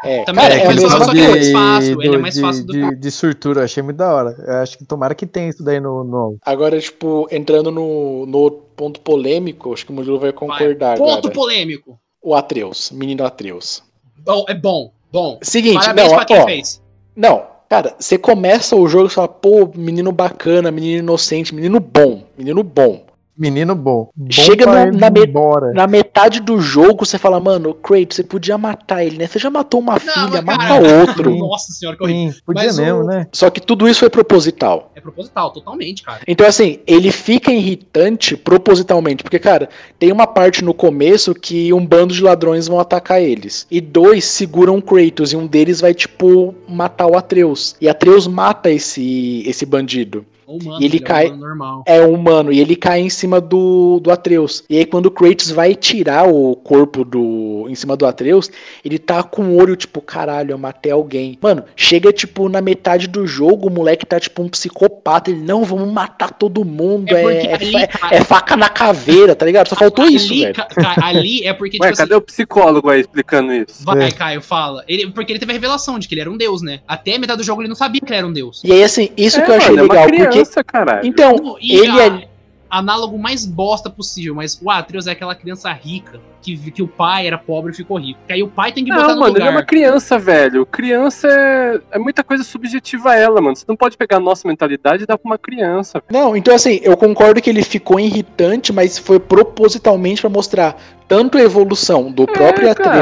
Speaker 4: É,
Speaker 2: Também
Speaker 4: cara,
Speaker 2: é
Speaker 4: é
Speaker 2: aquele só que é mais fácil, ele é
Speaker 5: do-
Speaker 2: mais
Speaker 5: de-
Speaker 2: fácil do
Speaker 5: de, de surtura, eu achei muito da hora. Eu acho que tomara que tenha isso daí no. no...
Speaker 4: Agora, tipo, entrando no, no ponto polêmico, acho que o Murilo vai concordar
Speaker 2: Ponto
Speaker 4: agora.
Speaker 2: polêmico.
Speaker 4: O Atreus, menino Atreus.
Speaker 2: Bom, é bom, bom.
Speaker 4: Seguinte,
Speaker 2: Parabéns
Speaker 4: não,
Speaker 2: pra quem
Speaker 4: ó,
Speaker 2: fez.
Speaker 4: não, cara, você começa o jogo e fala, pô, menino bacana, menino inocente, menino bom, menino bom.
Speaker 5: Menino bom. bom
Speaker 4: Chega no- na me-. Na metade do jogo, você fala, mano, Kratos, você podia matar ele, né? Você já matou uma filha,
Speaker 2: mas,
Speaker 4: mata
Speaker 2: cara,
Speaker 4: outro.
Speaker 2: Nossa senhora, que horrível.
Speaker 5: Sim, podia
Speaker 2: Mas
Speaker 5: mesmo,
Speaker 2: o-
Speaker 5: né?
Speaker 4: Só que tudo isso foi proposital.
Speaker 2: É proposital, totalmente, cara.
Speaker 4: Então, assim, ele fica irritante propositalmente. Porque, cara, tem uma parte no começo que um bando de ladrões vão atacar eles. E dois seguram Kratos. E um deles vai, tipo, matar o Atreus. E Atreus mata esse, esse bandido.
Speaker 2: Humano,
Speaker 4: E ele
Speaker 2: é
Speaker 4: cai-
Speaker 2: humano normal.
Speaker 4: É um humano. E ele cai em cima do, do Atreus. E aí, quando o Kratos vai tirar o corpo do em cima do Atreus, ele tá com o olho, tipo, caralho, eu matei alguém. Mano, chega, tipo, na metade do jogo, o moleque tá, tipo, um psicopata. Ele, não, vamos matar todo mundo.
Speaker 2: É
Speaker 4: É, é,
Speaker 2: ali,
Speaker 4: fa-
Speaker 2: cara-
Speaker 4: é faca na caveira, tá ligado? Só faltou isso,
Speaker 2: ali,
Speaker 4: velho.
Speaker 2: ca- ca- ali é porque,
Speaker 3: Ué,
Speaker 2: tipo
Speaker 3: cadê o psicólogo aí explicando isso?
Speaker 2: Vai,
Speaker 5: É.
Speaker 2: Caio, fala. Ele, porque ele teve a revelação de que ele era um deus, né? Até a metade do jogo ele não sabia que ele era um deus.
Speaker 4: E aí, assim, isso
Speaker 3: É,
Speaker 4: que eu achei
Speaker 3: é
Speaker 4: legal. porque.
Speaker 3: Criança, caralho.
Speaker 4: Então,
Speaker 2: E
Speaker 4: ele
Speaker 2: a,
Speaker 4: é.
Speaker 2: análogo mais bosta possível, mas o Atreus é aquela criança rica que, que o pai era pobre e ficou rico. Que aí o pai tem que botar
Speaker 3: Não,
Speaker 2: no
Speaker 3: mano,
Speaker 2: lugar.
Speaker 3: ele é uma criança, velho. Criança é, é muita coisa subjetiva a ela, mano. Você não pode pegar a nossa mentalidade e dar pra uma criança. velho.
Speaker 4: Não, então assim, eu concordo que ele ficou irritante, mas foi propositalmente pra mostrar tanto a evolução do próprio
Speaker 3: É, cara.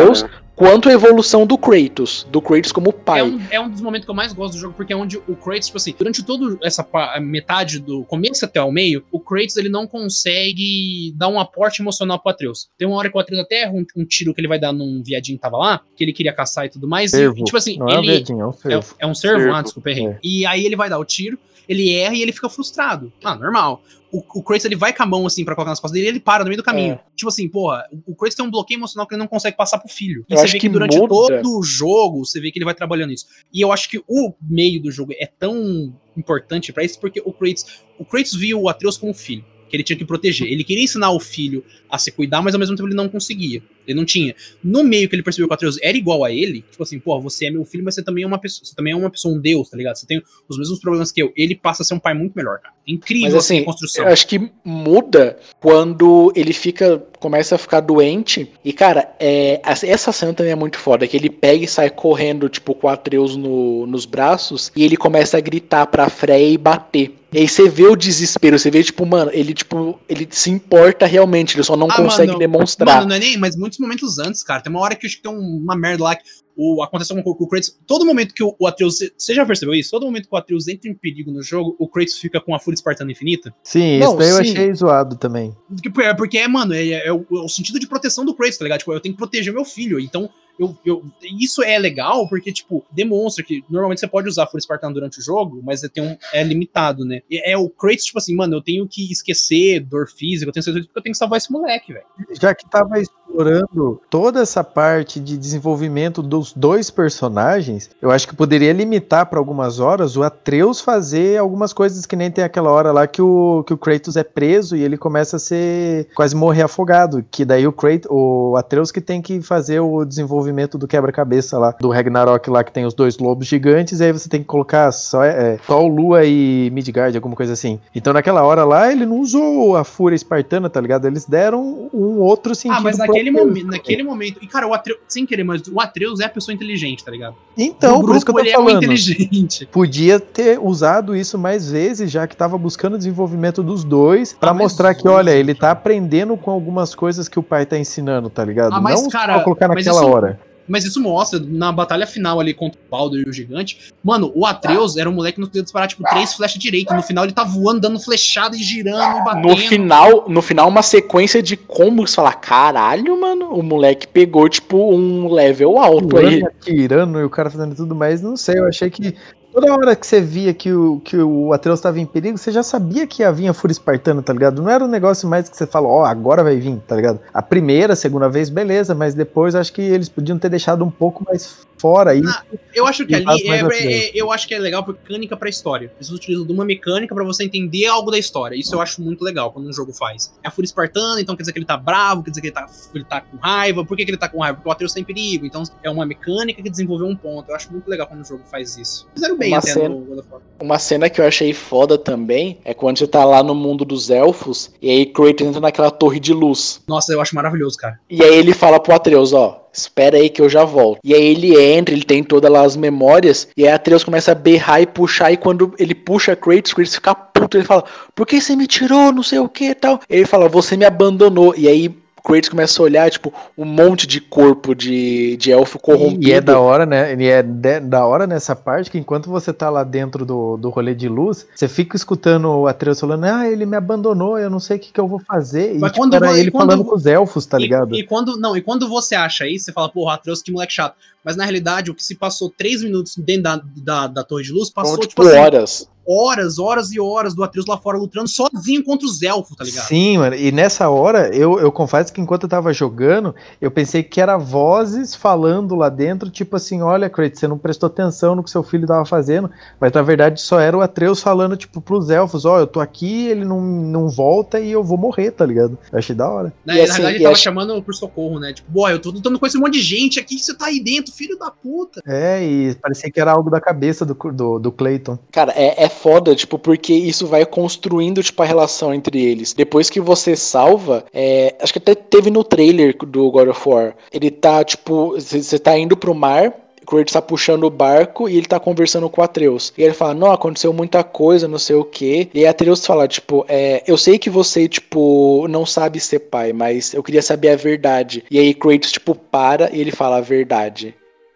Speaker 4: Quanto a evolução do Kratos, do Kratos como pai.
Speaker 2: É um, é um dos momentos que eu mais gosto do jogo, porque é onde o Kratos, tipo assim, durante toda essa metade do começo até o meio, o Kratos ele não consegue dar um aporte emocional pro Atreus. Tem uma hora que o Atreus até erra um, um tiro que ele vai dar num viadinho que tava lá, que ele queria caçar e tudo mais. E,
Speaker 5: Cervo.
Speaker 2: e, tipo assim,
Speaker 5: Não é um
Speaker 2: ele.
Speaker 5: verdinho, é um
Speaker 2: É,
Speaker 5: cervo.
Speaker 2: é um servo?
Speaker 3: Cervo.
Speaker 2: Ah, desculpa, errei.
Speaker 5: É.
Speaker 2: E aí ele vai dar o tiro, ele erra e ele fica frustrado. Ah, normal. O, o Kratos, ele vai com a mão, assim, pra colocar nas costas dele e ele para no meio do caminho. Tipo assim, porra, o- Kratos tem um bloqueio emocional que ele não consegue passar pro filho. E
Speaker 4: Eu
Speaker 2: você vê
Speaker 4: que
Speaker 2: que durante
Speaker 4: muda.
Speaker 2: todo o jogo, você vê que ele vai trabalhando isso. E eu acho que o meio do jogo é tão importante pra isso, porque o Kratos, o Kratos viu o Atreus como filho. Que ele tinha que proteger. Ele queria ensinar o filho a se cuidar, mas ao mesmo tempo ele não conseguia. Ele não tinha. No meio que ele percebeu que o Atreus era igual a ele, tipo assim, pô, você é meu filho, mas você também é uma pessoa, você também é uma pessoa, um deus, tá ligado? Você tem os mesmos problemas que eu. Ele passa a ser um pai muito melhor, cara. É incrível
Speaker 4: Mas assim,
Speaker 2: a construção.
Speaker 4: Eu acho que muda quando ele fica. começa a ficar doente. E, cara, é, essa- cena também é muito foda. Que ele pega e sai correndo, tipo, com o Atreus no, nos braços. E ele começa a gritar pra Freya e bater. E aí você vê o desespero, você vê, tipo, mano, ele, tipo, ele se importa realmente, ele só não
Speaker 2: Ah,
Speaker 4: consegue
Speaker 2: mano,
Speaker 4: demonstrar.
Speaker 2: Mano, não é nem, mas muitos momentos antes, cara. Tem uma hora que eu acho que tem um- uma merda lá que o, acontece alguma coisa com o Kratos. Todo momento que o, o Atreus. Você já percebeu isso? Todo momento que o Atreus entra em perigo no jogo, o Kratos fica com a fúria espartana infinita.
Speaker 5: Sim,
Speaker 4: Não,
Speaker 5: isso daí eu
Speaker 4: sim.
Speaker 5: achei zoado também.
Speaker 2: Porque, é, porque é, mano, é, é o, é o sentido de proteção do Kratos, tá ligado? Tipo, eu tenho que proteger meu filho. Então, eu, eu, isso é legal porque, tipo, demonstra que normalmente você pode usar Fúria Espartana durante o jogo, mas é, tem um, é limitado, né? E é o Kratos, tipo assim, mano, eu tenho que esquecer dor física, eu tenho que esquecer porque eu tenho que salvar esse moleque, velho.
Speaker 5: Já que tava explorando toda essa parte de desenvolvimento dos dois personagens, eu acho que poderia limitar para algumas horas o Atreus fazer algumas coisas que nem tem aquela hora lá que o, que o Kratos é preso e ele começa a ser quase morrer afogado, que daí o Kratos, o Atreus que tem que fazer o desenvolvimento do quebra-cabeça lá, do Ragnarok lá que tem os dois lobos gigantes, e aí você tem que colocar só é, Sol, Lua e Midgard, alguma coisa assim. Então naquela hora lá ele não usou a fúria espartana, tá ligado? Eles deram um outro sentido
Speaker 2: Ah, mas naquele,
Speaker 5: Atreus
Speaker 2: momen-
Speaker 5: também.
Speaker 2: naquele momento. E, cara, o Atreus, sem querer, mas o Atreus é a pessoa inteligente, tá ligado?
Speaker 5: Então,
Speaker 2: Do
Speaker 5: por isso que eu tô
Speaker 2: ele é
Speaker 5: falando.
Speaker 2: inteligente.
Speaker 5: Podia ter usado isso mais vezes, já que tava buscando o desenvolvimento dos dois, pra
Speaker 2: Ah,
Speaker 5: mostrar que, olha, ele tá aprendendo com algumas coisas que o pai tá ensinando, tá ligado?
Speaker 2: Ah, mas,
Speaker 5: não
Speaker 2: cara,
Speaker 5: só colocar naquela
Speaker 2: isso-
Speaker 5: hora.
Speaker 2: Mas isso mostra, na batalha final ali contra o Baldur e o gigante, mano, o Atreus era um moleque que não podia disparar, tipo, três flechas direito. No final ele tá voando, dando flechada e girando e batendo.
Speaker 4: No final, no final, uma sequência de combos, você fala, caralho, mano, o moleque pegou, tipo, um level alto aí.
Speaker 5: Pulando, atirando e o cara fazendo tudo mais, não sei, eu achei que toda hora que você via que o, que o Atreus tava em perigo, você já sabia que ia vir a Fúria Espartana, tá ligado? Não era um negócio mais que você fala, ó, agora vai vir, tá ligado? A primeira, a segunda vez, beleza, mas depois acho que eles podiam ter deixado um pouco mais fora aí.
Speaker 2: Ah, Eu acho que ali é,
Speaker 5: à
Speaker 2: é-
Speaker 5: frente.
Speaker 2: eu acho que é legal por mecânica pra história. Eles utilizam de uma mecânica pra você entender algo da história. Isso eu acho muito legal quando um jogo faz. É a Fúria Espartana, então quer dizer que ele tá bravo, quer dizer que ele tá, ele tá com raiva. Por que, que ele tá com raiva? Porque o Atreus tá em perigo. Então é uma mecânica que desenvolveu um ponto. Eu acho muito legal quando o jogo faz isso. Fizeram bem
Speaker 4: Uma
Speaker 2: até
Speaker 4: cena-
Speaker 2: no God of War.
Speaker 4: Uma cena que eu achei foda também é quando você tá lá no mundo dos elfos e aí Kratos entra naquela torre de luz.
Speaker 2: Nossa, eu acho maravilhoso, cara.
Speaker 4: E aí ele fala pro Atreus, ó, espera aí que eu já volto. E aí ele entra, ele tem todas lá as memórias, e aí Atreus começa a berrar e puxar, e quando ele puxa Kratos, Kratos fica puto, ele fala, por que você me tirou, não sei o que e tal. Ele fala, você me abandonou. E aí Kratos começa a olhar, tipo, um monte de corpo de, de elfo corrompido.
Speaker 5: E é da hora, né? E é de- da hora nessa parte que enquanto você tá lá dentro do, do rolê de luz, você fica escutando o Atreus falando, ah, ele me abandonou, eu não sei o que, que eu vou fazer. E
Speaker 2: Mas
Speaker 5: tipo,
Speaker 2: quando
Speaker 5: era
Speaker 2: vo-
Speaker 5: ele
Speaker 2: e quando-
Speaker 5: falando com os elfos, tá
Speaker 2: E-
Speaker 5: ligado?
Speaker 2: E, quando, não, e quando você acha isso, você fala, porra, Atreus, que moleque chato. Mas na realidade, o que se passou três minutos dentro da, da, da Torre de Luz, passou,
Speaker 4: São,
Speaker 2: tipo,
Speaker 4: tipo,
Speaker 2: assim,
Speaker 4: horas.
Speaker 2: Horas, horas e horas do Atreus lá fora lutando sozinho contra os elfos, tá ligado?
Speaker 5: Sim, mano. E nessa hora, eu, eu confesso que enquanto eu tava jogando, eu pensei que era vozes falando lá dentro, tipo assim, olha, Kratos, você não prestou atenção no que seu filho tava fazendo, mas na verdade só era o Atreus falando, tipo, pros elfos, ó, eu tô aqui, ele não, não volta e eu vou morrer, tá ligado? Eu achei da hora.
Speaker 4: E
Speaker 2: na
Speaker 4: assim,
Speaker 2: verdade, ele tava
Speaker 4: acho-
Speaker 2: chamando por socorro, né? Tipo, boy, eu tô lutando com esse monte de gente aqui, você tá aí dentro, filho da puta.
Speaker 5: É, e parecia que era algo da cabeça do, do, do Clayton.
Speaker 4: Cara, é, é foda, tipo, porque isso vai construindo, tipo, a relação entre eles. Depois que você salva, é, acho que até teve no trailer do God of War. Ele tá, tipo, você tá indo pro mar, o Kratos tá puxando o barco e ele tá conversando com o Atreus. E ele fala, não, aconteceu muita coisa, não sei o que. E aí Atreus fala, tipo, é, eu sei que você, tipo, não sabe ser pai, mas eu queria saber a verdade. E aí Kratos, tipo, para e ele fala a verdade.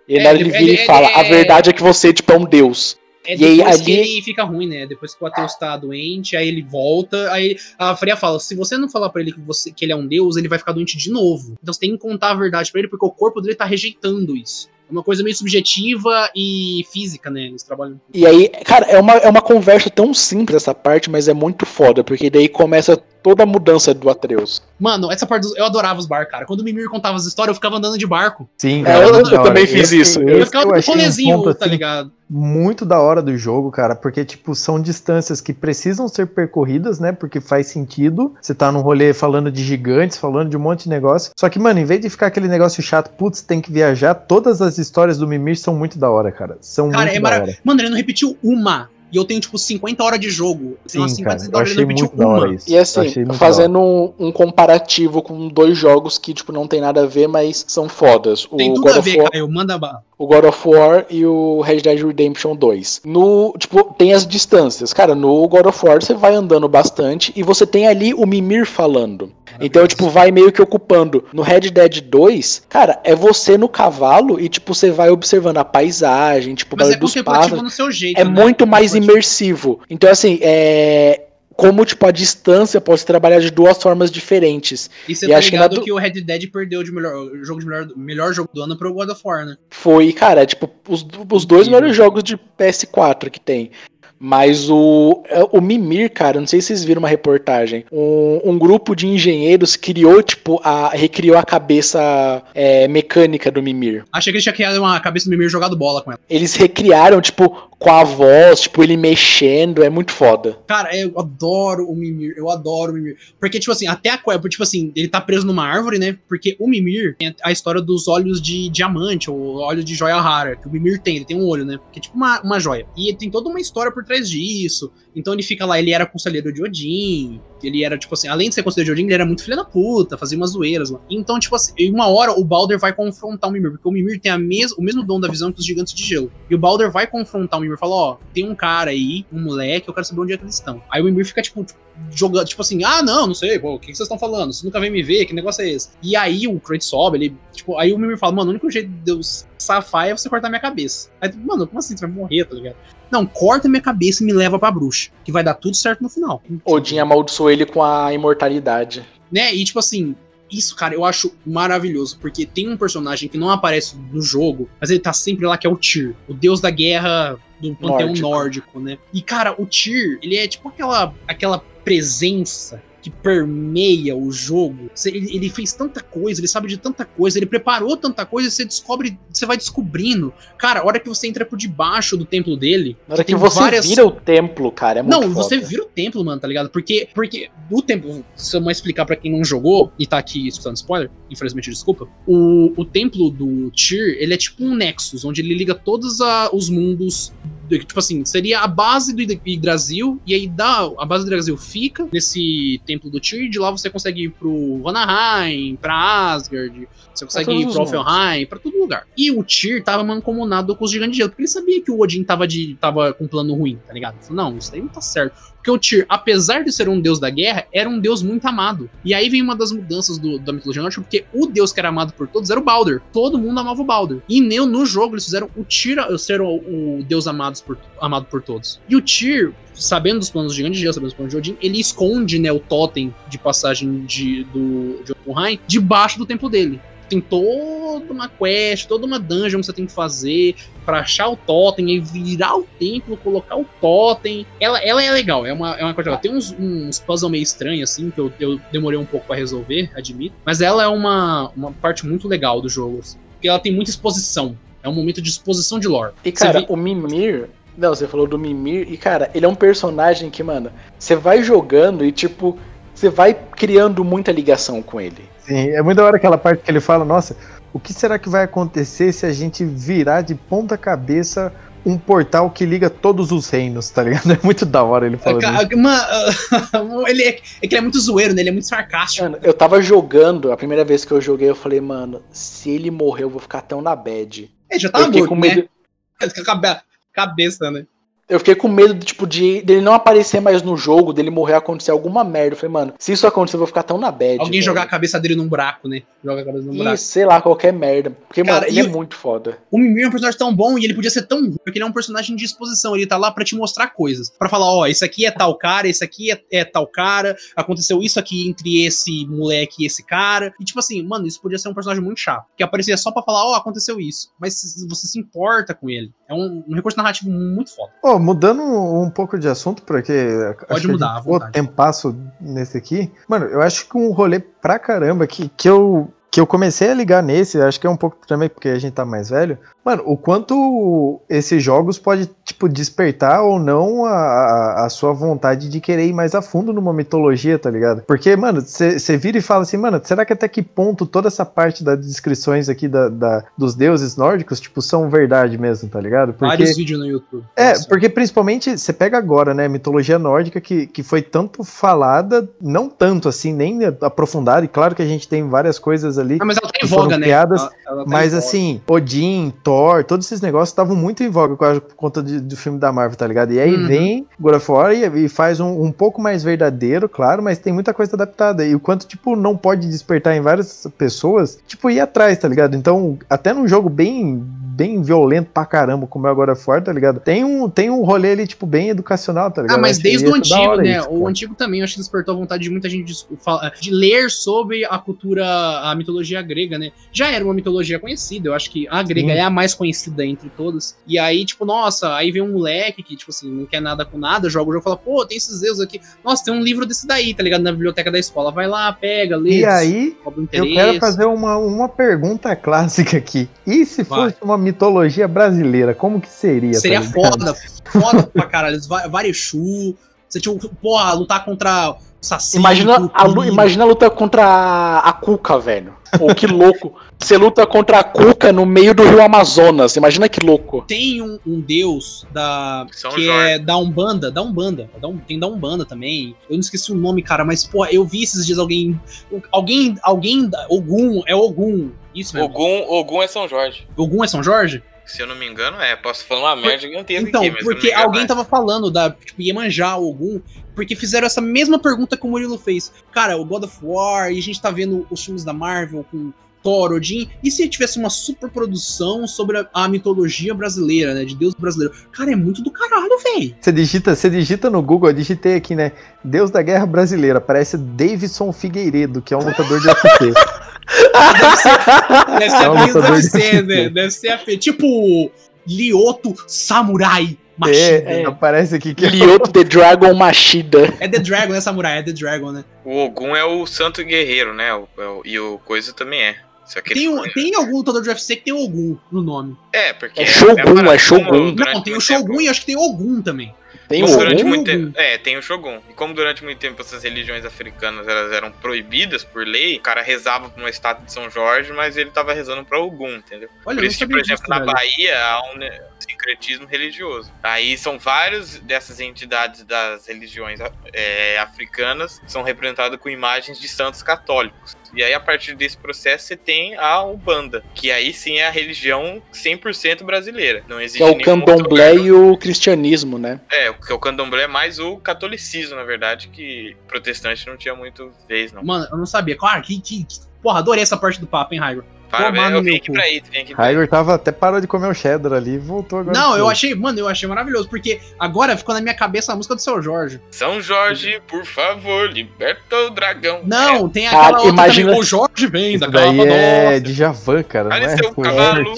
Speaker 4: E
Speaker 2: É,
Speaker 4: ele,
Speaker 2: ele-
Speaker 4: vira e
Speaker 2: ele-
Speaker 4: fala,
Speaker 2: ele
Speaker 4: a
Speaker 2: é-
Speaker 4: verdade é que você, tipo, é um deus.
Speaker 2: É
Speaker 4: E aí,
Speaker 2: depois que
Speaker 4: ali-
Speaker 2: ele fica ruim, né? Depois que o Atreus tá doente, aí ele volta, aí a Freya fala: se você não falar pra ele que, você, que ele é um deus, ele vai ficar doente de novo. Então você tem que contar a verdade pra ele, porque o corpo dele tá rejeitando isso. É uma coisa meio subjetiva e física, né? Eles trabalham.
Speaker 4: E aí, cara, é uma, é uma conversa tão simples essa parte, mas é muito foda, porque daí começa toda a mudança do Atreus.
Speaker 2: Mano, essa parte dos... eu adorava os barcos, cara. Quando o Mimir contava as histórias, eu ficava andando de barco.
Speaker 5: Sim,
Speaker 4: É, eu-
Speaker 5: muito
Speaker 4: eu
Speaker 5: hora.
Speaker 4: também fiz isso.
Speaker 2: Eu
Speaker 5: esse
Speaker 2: ficava no
Speaker 5: achei um
Speaker 2: rolezinho,
Speaker 5: ponto,
Speaker 2: tá
Speaker 5: assim,
Speaker 2: ligado?
Speaker 5: muito da hora do jogo, cara, porque, tipo, são distâncias que precisam ser percorridas, né? Porque faz sentido. Você tá num rolê falando de gigantes, falando de um monte de negócio. Só que, mano, em vez de ficar aquele negócio chato, putz, tem que viajar, todas as histórias do Mimir são muito da hora, cara. São
Speaker 2: Cara,
Speaker 5: muito
Speaker 2: é
Speaker 5: da
Speaker 2: marav-
Speaker 5: hora.
Speaker 2: Mano, ele não repetiu uma. E eu tenho, tipo, 50 horas de jogo. Tem umas
Speaker 5: Sim,
Speaker 2: 50
Speaker 5: cara, eu
Speaker 2: horas, ele
Speaker 5: achei
Speaker 2: não repetiu
Speaker 5: muito
Speaker 2: uma.
Speaker 5: isso.
Speaker 4: E
Speaker 5: Eu
Speaker 4: assim,
Speaker 5: achei
Speaker 4: fazendo um, um comparativo com dois jogos que, tipo, não tem nada a ver, mas são fodas. O
Speaker 2: Tem tudo
Speaker 4: God
Speaker 2: a
Speaker 4: of
Speaker 2: ver,
Speaker 4: War,
Speaker 2: Caio. Manda bala.
Speaker 4: O God of War e o Red Dead Redemption 2. No, tipo, tem as distâncias. Cara, no God of War você vai andando bastante e você tem ali o Mimir falando. Então, tipo, vai meio que ocupando. No Red Dead 2, cara, é você no cavalo e, tipo, você vai observando a paisagem, tipo,
Speaker 2: Mas é
Speaker 4: dos pássaros.
Speaker 2: no seu jeito.
Speaker 4: É
Speaker 2: né?
Speaker 4: muito mais imersivo. Então, assim, é. Como, tipo, a distância pode ser trabalhada de duas formas diferentes.
Speaker 2: E você
Speaker 4: E
Speaker 2: tá
Speaker 4: acho que
Speaker 2: ligado
Speaker 4: do-
Speaker 2: que, o Red Dead perdeu de melhor, o jogo de melhor, melhor jogo do ano pro God of War, né?
Speaker 4: Foi, cara, tipo, os, os dois melhores jogos de PS4 que tem. Mas o, o Mimir, cara, não sei se vocês viram uma reportagem. Um, um grupo de engenheiros criou, tipo, a, recriou a cabeça é, mecânica do Mimir.
Speaker 2: Achei que ele tinha criado uma cabeça do Mimir jogado bola com ela.
Speaker 4: Eles recriaram, tipo, com a voz, tipo, ele mexendo, é muito foda.
Speaker 2: Cara, eu adoro o Mimir, eu adoro o Mimir. Porque, tipo assim, até a Queba, tipo assim, ele tá preso numa árvore, né? Porque o Mimir tem a história dos olhos de diamante, ou olhos de joia rara, que o Mimir tem, ele tem um olho, né? Que é tipo uma, uma joia. E tem toda uma história por trás disso. Então ele fica lá, ele era conselheiro de Odin, ele era, tipo assim, além de ser conselheiro de Odin, ele era muito filho da puta, fazia umas zoeiras lá. Então, tipo assim, uma hora o Balder vai confrontar o Mimir, porque o Mimir tem a mes o mesmo dom da visão que os gigantes de gelo. E o Balder vai confrontar o Mimir e fala: Ó, tem um cara aí, um moleque, eu quero saber onde é que eles estão. Aí o Mimir fica, tipo, jogando, tipo assim, ah, não, não sei, pô, o que vocês estão falando? Você nunca vem me ver, que negócio é esse? E aí o Kratos sobe, ele, tipo, aí o Mimir fala, mano, o único jeito de eu safar é você cortar minha cabeça. Aí, mano, como assim? Você vai morrer, tá ligado? Não, corta minha cabeça e me leva pra bruxa, que vai dar tudo certo no final.
Speaker 4: Odin amaldiçoou ele com a imortalidade.
Speaker 2: Né? E tipo assim, isso, cara, eu acho maravilhoso, porque tem um personagem que não aparece no jogo, mas ele tá sempre lá, que é o Tyr, o deus da guerra do panteão
Speaker 4: Nórdico.
Speaker 2: nórdico, né? E, cara, o Tyr, ele é tipo aquela, aquela presença que permeia o jogo. Ele, ele fez tanta coisa, ele sabe de tanta coisa, ele preparou tanta coisa, você descobre, você vai descobrindo. Cara, a hora que você entra por debaixo do templo dele,
Speaker 4: Na hora que você
Speaker 2: várias-
Speaker 4: vira o templo, cara, é muito
Speaker 2: não,
Speaker 4: foda.
Speaker 2: você vira o templo, mano, tá ligado? Porque, porque o templo, se eu não explicar pra quem não jogou e tá aqui escutando spoiler, infelizmente desculpa, o, o templo do Tyr, ele é tipo um nexus, onde ele liga todos a- os mundos. Tipo assim, seria a base do Yggdrasil, e aí dá, a base do Yggdrasil fica nesse templo do Tyr, e de lá você consegue ir pro Vanaheim, pra Asgard, você consegue ir pro. Alfheim, pra todo lugar. E o Tyr tava mancomunado com os gigantes de gelo, porque ele sabia que o Odin tava, de, tava com um plano ruim, tá ligado? Ele falou, não, isso daí não tá certo. Porque o Tyr, apesar de ser um deus da guerra, era um deus muito amado. E aí vem uma das mudanças do- da mitologia nórdica, porque o deus que era amado por todos era o Balder. Todo mundo amava o Balder. E no, no jogo eles fizeram o Tyr ser o, o deus amado por, amado por todos. E o Tyr, sabendo dos planos do gigante de gelo, sabendo dos planos de Odin, ele esconde né, o totem de passagem de, do, de debaixo do templo dele. Tem toda uma quest, toda uma dungeon que você tem que fazer pra achar o totem e virar o templo, colocar o totem. Ela, ela é legal, é uma, é uma coisa legal. Tem uns, uns puzzles meio estranhos, assim, que eu, eu demorei um pouco pra resolver, admito. Mas ela é uma, uma parte muito legal do jogo, assim, porque ela tem muita exposição. É um momento de exposição de lore.
Speaker 4: E cara,
Speaker 2: vê-
Speaker 4: o Mimir. Não, você falou do Mimir, e cara, ele é um personagem que, mano, você vai jogando e, tipo, você vai criando muita ligação com ele.
Speaker 5: Sim, é muito da hora aquela parte que ele fala, nossa, o que será que vai acontecer se a gente virar de ponta cabeça um portal que liga todos os reinos, tá ligado? É muito da hora ele falando.
Speaker 2: Mano, ele é, é que ele é muito zoeiro, né? Ele é muito sarcástico.
Speaker 4: Mano, eu tava jogando, a primeira vez que eu joguei, eu falei, mano, se ele morrer, eu vou ficar tão na bad.
Speaker 2: Ele já tava morto,
Speaker 4: com medo.
Speaker 2: né? Cabe- Cabeça, né?
Speaker 4: Eu fiquei com medo, tipo, de dele não aparecer mais no jogo, dele morrer acontecer alguma merda. Eu falei, mano, se isso acontecer, eu vou ficar tão na bad.
Speaker 2: Alguém
Speaker 4: velho.
Speaker 2: jogar a cabeça dele num buraco, né? Joga a cabeça num buraco.
Speaker 4: Ih, sei lá, qualquer merda. Porque,
Speaker 2: Cara,
Speaker 4: mano, ele
Speaker 2: e
Speaker 4: é
Speaker 2: o-
Speaker 4: muito foda.
Speaker 2: O Mimir é um personagem tão bom e ele podia ser tão ruim, porque ele é um personagem de exposição. Ele tá lá pra te mostrar coisas. Pra falar, ó, esse aqui é tal cara, esse aqui é, é tal cara, aconteceu isso aqui entre esse moleque e esse cara. E tipo assim, mano, isso podia ser um personagem muito chato. Que aparecia só pra falar, ó, aconteceu isso. Mas se- você se importa com ele. É um, um recurso narrativo muito foda.
Speaker 5: Mudando um pouco de assunto, porque
Speaker 2: Pode
Speaker 5: acho que
Speaker 2: mudar,
Speaker 5: gente ficou
Speaker 2: vontade.
Speaker 5: tempasso nesse aqui. Mano, eu acho que um rolê pra caramba que, que eu que eu comecei a ligar nesse, acho que é um pouco também porque a gente tá mais velho. Mano, o quanto esses jogos pode tipo despertar ou não a, a, sua vontade de querer ir mais a fundo numa mitologia, tá ligado? Porque, mano, você vira e fala assim, mano, será que até que ponto toda essa parte das descrições aqui da, da- dos deuses nórdicos, tipo, são verdade mesmo, tá ligado? Porque
Speaker 2: Vários vídeos no YouTube.
Speaker 5: é, porque principalmente você pega agora, né, mitologia nórdica que, que foi tanto falada, não tanto assim, nem aprofundada, e claro que a gente tem várias coisas ali,
Speaker 2: Ah, mas ela tá em voga, né?
Speaker 5: criadas,
Speaker 2: Ela- ela tá
Speaker 5: mas assim, Odin, Thor, todos esses negócios estavam muito em voga por por conta de- do filme da Marvel, tá ligado? E aí
Speaker 2: Uhum.
Speaker 5: vem God of War e, e faz um, um pouco mais verdadeiro, claro, mas tem muita coisa adaptada. E o quanto, tipo, não pode despertar em várias pessoas, tipo, ir atrás, tá ligado? Então, até num jogo bem bem violento pra caramba, como é of War, tá ligado? Tem um, tem um rolê ali, tipo, bem educacional, tá ligado?
Speaker 2: Ah, mas desde o
Speaker 5: da
Speaker 2: antigo, né?
Speaker 5: isso,
Speaker 2: o
Speaker 5: pô.
Speaker 2: antigo também, eu acho que despertou a vontade de muita gente de, de ler sobre a cultura, a mitologia grega, né? Já era uma mitologia conhecida, eu acho que a grega
Speaker 5: Sim.
Speaker 2: é a mais conhecida entre todas. E aí, tipo, nossa, aí vem um moleque que, tipo assim, não quer nada com nada, joga o jogo e fala, pô, tem esses deuses aqui. Nossa, tem um livro desse daí, tá ligado? Na biblioteca da escola. Vai lá, pega, lê.
Speaker 5: E aí, Eu quero fazer uma, uma pergunta clássica aqui. E se
Speaker 2: Vai.
Speaker 5: fosse uma mitologia brasileira, como que seria? tá
Speaker 2: Seria
Speaker 5: ligado?
Speaker 2: foda, foda pra caralho. Va- Varechu. Você tinha, porra, lutar contra Saci.
Speaker 4: Imagina a, imagina a luta contra a, a Cuca, velho. Pô, que louco. Você luta contra a Cuca no meio do rio Amazonas. Imagina que louco.
Speaker 2: Tem um, um deus da
Speaker 1: São
Speaker 2: que
Speaker 1: Jorge.
Speaker 2: é da Umbanda, da Umbanda, da Um- tem da Umbanda também. Eu não esqueci o nome, cara, mas pô, eu vi esses dias alguém alguém alguém da- Ogum, é Ogum. Isso mesmo.
Speaker 1: Ogum, Ogum é São Jorge.
Speaker 2: Ogum é São Jorge?
Speaker 1: Se eu não me engano, é. Posso falar uma merda gigantesca
Speaker 2: Então,
Speaker 1: aqui, mas
Speaker 2: porque
Speaker 1: engano,
Speaker 2: alguém
Speaker 1: é.
Speaker 2: tava falando da tipo, Iemanjá, Ogum, porque fizeram essa mesma pergunta que o Murilo fez. Cara, o God of War, e a gente tá vendo os filmes da Marvel com Thor, Odin, e se tivesse uma super produção sobre a, a mitologia brasileira, né, de Deus brasileiro? Cara, é muito do caralho, velho.
Speaker 5: Você digita, você digita no Google, eu digitei aqui, né? Deus da Guerra Brasileira. Parece Davidson Figueiredo, que é um lutador de UFC.
Speaker 2: Deve ser
Speaker 5: É um
Speaker 2: a
Speaker 5: lutador
Speaker 2: deve
Speaker 5: de
Speaker 2: ser,
Speaker 5: UFC.
Speaker 2: né? Deve ser a tipo Lioto Samurai Machida.
Speaker 5: É, aparece aqui que é
Speaker 4: Lioto the Dragon Machida.
Speaker 2: É The Dragon, né, Samurai? É The Dragon, né?
Speaker 1: O Ogum é o santo guerreiro, né? O- é o- e o Coisa também é. Só que
Speaker 2: Tem, um, tem algum lutador de UFC que tem Ogum no nome.
Speaker 1: É, porque.
Speaker 4: É Shogun,
Speaker 1: a parada,
Speaker 4: é Shogun.
Speaker 1: como
Speaker 2: Não, tem o Shogun
Speaker 1: tempo-
Speaker 2: e acho que tem Ogum também.
Speaker 4: Tem
Speaker 1: como
Speaker 4: o
Speaker 1: durante
Speaker 2: Ogum?
Speaker 1: muito tempo, é, tem o Shogun. E como durante muito tempo essas religiões africanas elas eram proibidas por lei, o cara rezava pra uma estátua de São Jorge, mas ele tava rezando pra Ogum, entendeu?
Speaker 2: Olha,
Speaker 1: Por isso que, por exemplo,
Speaker 2: disso,
Speaker 1: na
Speaker 2: velho.
Speaker 1: Bahia há um sincretismo religioso. Aí são vários dessas entidades das religiões é, africanas são representadas com imagens de santos católicos. E aí, a partir desse processo, você tem a Umbanda, que aí sim é a religião 100% brasileira. Não existe
Speaker 4: Que é o candomblé e o cristianismo, né?
Speaker 1: é, porque o candomblé é mais o catolicismo, na verdade, que protestante não tinha muito vez, não.
Speaker 2: Mano, eu não sabia. Claro, que, que, que- Porra, adorei essa parte do papo, hein, Raigo?
Speaker 1: Parabéns, eu vim aqui pra isso, vim aqui pra isso.
Speaker 5: Raigor tava até parou de comer o cheddar ali e voltou agora.
Speaker 2: Não, eu achei, mano, eu achei maravilhoso, porque agora ficou na minha cabeça a música do seu Jorge.
Speaker 1: São Jorge, por favor, liberta o dragão.
Speaker 2: Não, tem
Speaker 4: Cara,
Speaker 2: aquela outra
Speaker 4: imagina-
Speaker 2: também. O Jorge vem
Speaker 5: Isso
Speaker 2: da
Speaker 5: daí é
Speaker 2: nossa.
Speaker 5: de Javan, cara.
Speaker 1: Olha
Speaker 5: é
Speaker 1: seu
Speaker 5: com
Speaker 1: cavalo!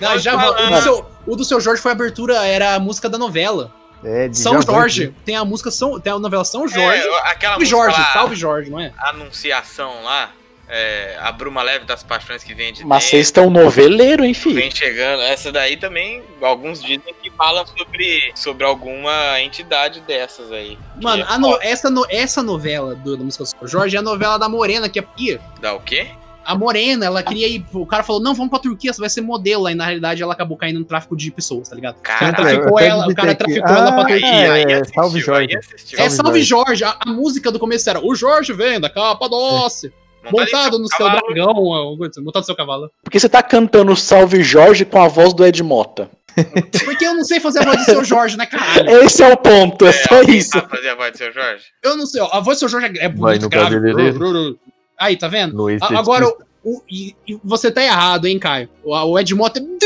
Speaker 2: Não, já, o, do seu, o do seu Jorge foi a abertura, era a música da novela.
Speaker 5: É, de
Speaker 2: São Jorge. Tem a música São, tem a novela São Jorge.
Speaker 1: É, aquela música
Speaker 2: Jorge,
Speaker 1: lá,
Speaker 2: salve Jorge, não é?
Speaker 1: Anunciação lá, é, a bruma leve das paixões que vem de
Speaker 4: Mas vocês estão noveleiro, hein, filho?
Speaker 1: vem chegando. Essa daí também, alguns dizem que falam sobre, sobre alguma entidade dessas aí. Que
Speaker 2: Mano,
Speaker 1: é
Speaker 2: a no- essa, no- essa novela do, da música do Jorge é a novela da Morena, que é Pia.
Speaker 1: Da o quê?
Speaker 2: a Morena, ela queria ir. O cara falou: não, vamos pra Turquia, você vai ser modelo. Aí na realidade ela acabou caindo no tráfico de pessoas, tá ligado? O cara traficou ela, o cara traficou ela pra
Speaker 5: Ah,
Speaker 2: Turquia.
Speaker 1: Aí
Speaker 5: é,
Speaker 1: assistiu,
Speaker 5: salve,
Speaker 1: aí
Speaker 5: Jorge.
Speaker 1: assistiu.
Speaker 2: É,
Speaker 5: Salve,
Speaker 2: salve Jorge. A, a música do começo era o Jorge vem da capa doce, montado no seu
Speaker 1: cavalo.
Speaker 2: dragão, coisa assim, montado no seu cavalo.
Speaker 4: Por que você tá cantando Salve Jorge com a voz do Ed Mota?
Speaker 2: Porque eu não sei fazer a voz do seu Jorge, né, caralho?
Speaker 4: Esse é o ponto, é só
Speaker 1: alguém
Speaker 4: isso.
Speaker 1: sabe fazer a voz do seu Jorge?
Speaker 2: Eu não sei, ó, a voz do seu Jorge é
Speaker 5: Vai
Speaker 2: muito
Speaker 5: no
Speaker 2: grave. Aí, tá vendo?
Speaker 5: No
Speaker 2: A-. Agora, o, o- e, você tá errado, hein, Caio? O, o Ed Mota. Ele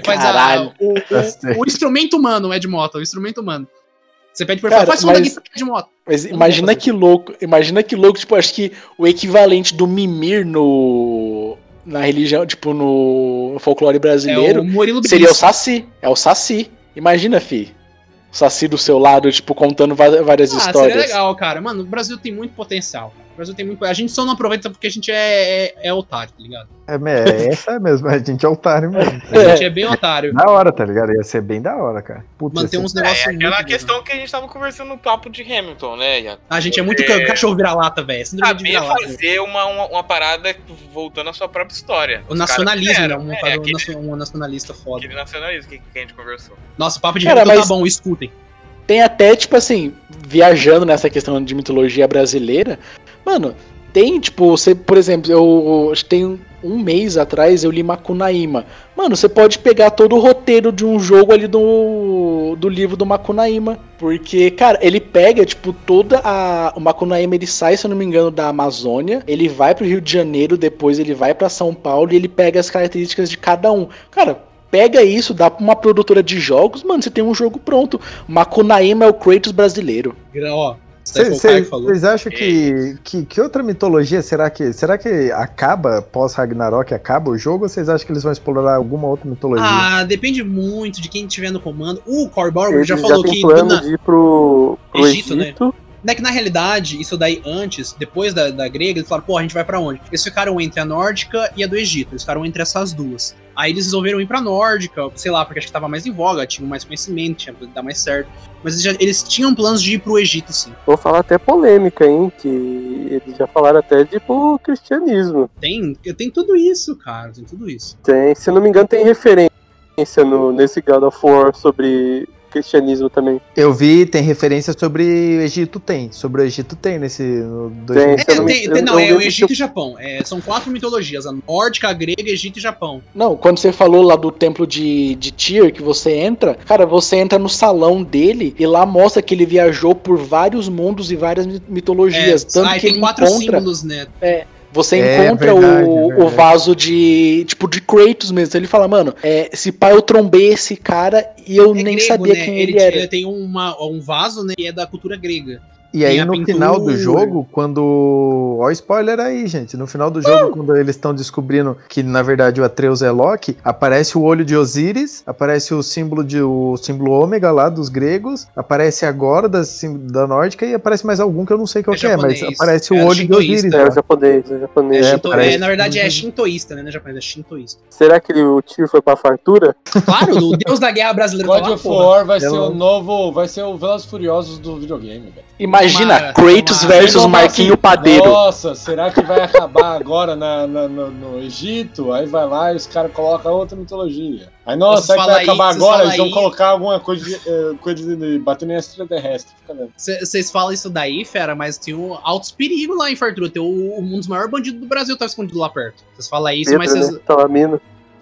Speaker 5: Tá
Speaker 2: faz a, o,
Speaker 5: Tá
Speaker 2: o,
Speaker 5: certo.
Speaker 2: o instrumento humano, o Ed Mota, o instrumento humano. Você pede pra ele falar, faz som
Speaker 4: mas-
Speaker 2: Ed Mota.
Speaker 4: Mas imagina que louco, imagina que louco, tipo, acho que o equivalente do Mimir no na religião, tipo, no folclore
Speaker 2: É
Speaker 4: brasileiro,
Speaker 2: o Murilo
Speaker 4: seria o. Saci. É o Saci. Imagina, fi. O Saci do seu lado, tipo, contando várias
Speaker 2: Ah, seria
Speaker 4: histórias.
Speaker 2: legal, cara. Mano, o Brasil tem muito potencial. O Brasil tem muito. A gente só não aproveita porque a gente é, é, é otário, tá ligado?
Speaker 5: É, é, essa é mesmo, a gente é otário mesmo.
Speaker 2: A gente é bem otário.
Speaker 5: Da hora, tá ligado? Ia ser bem da hora, cara. Putz,
Speaker 2: Manter uns
Speaker 5: ser-
Speaker 1: É,
Speaker 2: negócios
Speaker 1: aquela
Speaker 2: muito
Speaker 1: questão que a gente tava conversando no papo de Hamilton, né?
Speaker 2: A gente é muito
Speaker 1: É.
Speaker 2: ca- cachorro vira-lata, velho.
Speaker 1: Saber
Speaker 2: vira-lata.
Speaker 1: fazer uma, uma, uma parada voltando à sua própria história.
Speaker 2: O nacionalismo,
Speaker 1: caras
Speaker 2: né? Um,
Speaker 1: é,
Speaker 2: um
Speaker 1: aquele,
Speaker 2: nacio- um nacionalista foda.
Speaker 1: aquele nacionalismo que, que a gente conversou.
Speaker 2: Nossa, o papo de
Speaker 4: Cara,
Speaker 2: Hamilton
Speaker 4: mas-
Speaker 2: tá bom, escutem.
Speaker 4: Tem até, tipo assim, viajando nessa questão de mitologia brasileira, mano, tem, tipo, você, por exemplo, eu que tem um- mês atrás eu li Macunaíma. Mano, você pode pegar todo o roteiro de um jogo ali do, do livro do Macunaíma. Porque, cara, ele pega, tipo, toda a. O Macunaíma ele sai, se eu não me engano, da Amazônia. Ele vai pro Rio de Janeiro, depois ele vai pra São Paulo e ele pega as características de cada um. Cara, pega isso, dá pra uma produtora de jogos, mano, você tem um jogo pronto. Macunaíma é o Kratos brasileiro.
Speaker 2: Ó,
Speaker 5: Vocês acham que, que. Que outra mitologia será que. Será que acaba pós-Ragnarok? Acaba o jogo? Ou vocês acham que eles vão explorar alguma outra mitologia?
Speaker 2: Ah, depende muito de quem tiver no comando. O Corborg
Speaker 3: Ele
Speaker 2: já
Speaker 3: já,
Speaker 2: falou
Speaker 3: tem
Speaker 2: que
Speaker 3: plano
Speaker 2: na-
Speaker 3: de ir pro, pro
Speaker 2: Egito,
Speaker 3: Egito.
Speaker 2: né? Não é que na realidade, isso daí antes, depois da, da grega, eles falaram, pô, a gente vai pra onde? Eles ficaram entre a nórdica e a do Egito. Eles ficaram entre essas duas. Aí eles resolveram ir pra nórdica, sei lá, porque acho que tava mais em voga, tinham mais conhecimento, tinha dar mais certo. Mas eles, já- eles tinham planos de ir pro Egito, sim.
Speaker 3: Vou falar até polêmica, hein? Que eles já falaram até de pro cristianismo.
Speaker 2: Tem, tem tudo isso, cara, tem tudo isso.
Speaker 3: Tem, se eu não me engano, tem referência no, nesse God of War sobre cristianismo também.
Speaker 5: Eu vi, tem referência sobre o Egito, tem. Sobre o Egito tem nesse. No, do
Speaker 3: Tem.
Speaker 5: Egito.
Speaker 2: É,
Speaker 3: eu não me-
Speaker 2: tem-
Speaker 3: eu-
Speaker 2: tem- não,
Speaker 3: eu
Speaker 2: é o Egito
Speaker 3: que
Speaker 2: e Japão. É, são quatro mitologias: a nórdica, a grega, Egito e Japão.
Speaker 4: Não, quando você falou lá do templo de, de Tyr, que você entra, cara, você entra no salão dele e lá mostra que ele viajou por vários mundos e várias mi- mitologias.
Speaker 2: É,
Speaker 4: tanto
Speaker 2: aí
Speaker 4: que
Speaker 2: tem
Speaker 4: ele
Speaker 2: quatro
Speaker 4: encontra.
Speaker 2: símbolos, né?
Speaker 4: Você
Speaker 5: É,
Speaker 4: encontra
Speaker 5: verdade,
Speaker 4: o,
Speaker 5: verdade.
Speaker 4: o vaso de. Tipo, de Kratos mesmo. Ele fala, mano, é, esse pai eu trombei esse cara e eu
Speaker 2: É
Speaker 4: nem
Speaker 2: grego,
Speaker 4: sabia
Speaker 2: né?
Speaker 4: quem ele,
Speaker 2: tinha-
Speaker 4: era.
Speaker 2: tem uma, um vaso, né? E é da cultura grega.
Speaker 5: E aí no
Speaker 2: pintura.
Speaker 5: final do jogo, quando. Ó, spoiler aí, gente. No final do jogo, quando eles estão descobrindo que na verdade o Atreus é Loki, aparece o olho de Osíris, aparece o símbolo de o símbolo ômega lá dos gregos, aparece agora da, da nórdica e aparece mais algum que eu não sei qual
Speaker 2: É
Speaker 5: que é, mas aparece
Speaker 2: É
Speaker 5: o olho de. Osíris.
Speaker 3: É, o japonês, o japonês.
Speaker 2: É
Speaker 5: É,
Speaker 2: shinto-
Speaker 5: parece-
Speaker 2: é, na verdade é shintoísta, né? Não é japonês, é shintoísta.
Speaker 3: Será que o tio foi pra fartura?
Speaker 2: Claro, o deus da guerra brasileira
Speaker 6: God of. War vai ser o novo. Vai ser o Velozes e Furiosos do videogame, velho.
Speaker 4: Imagina,
Speaker 2: Tomara,
Speaker 4: Kratos versus Marquinho
Speaker 6: assim,
Speaker 4: Padeiro.
Speaker 6: Nossa, será que vai acabar agora na, na- no, no Egito? Aí vai lá e os caras colocam outra mitologia. Aí, nossa,
Speaker 2: Vocês
Speaker 6: será que vai
Speaker 2: aí-
Speaker 6: acabar agora? Eles vão
Speaker 2: aí-
Speaker 6: colocar alguma coisa de, eh, coisa de batendo em extraterrestre.
Speaker 2: Vocês falam isso daí, fera, mas tem um altos perigos lá em Fartura. Tem o, um dos maiores bandidos do Brasil tá escondido lá perto. Vocês falam isso,
Speaker 3: Pedro,
Speaker 2: mas vocês.
Speaker 3: né?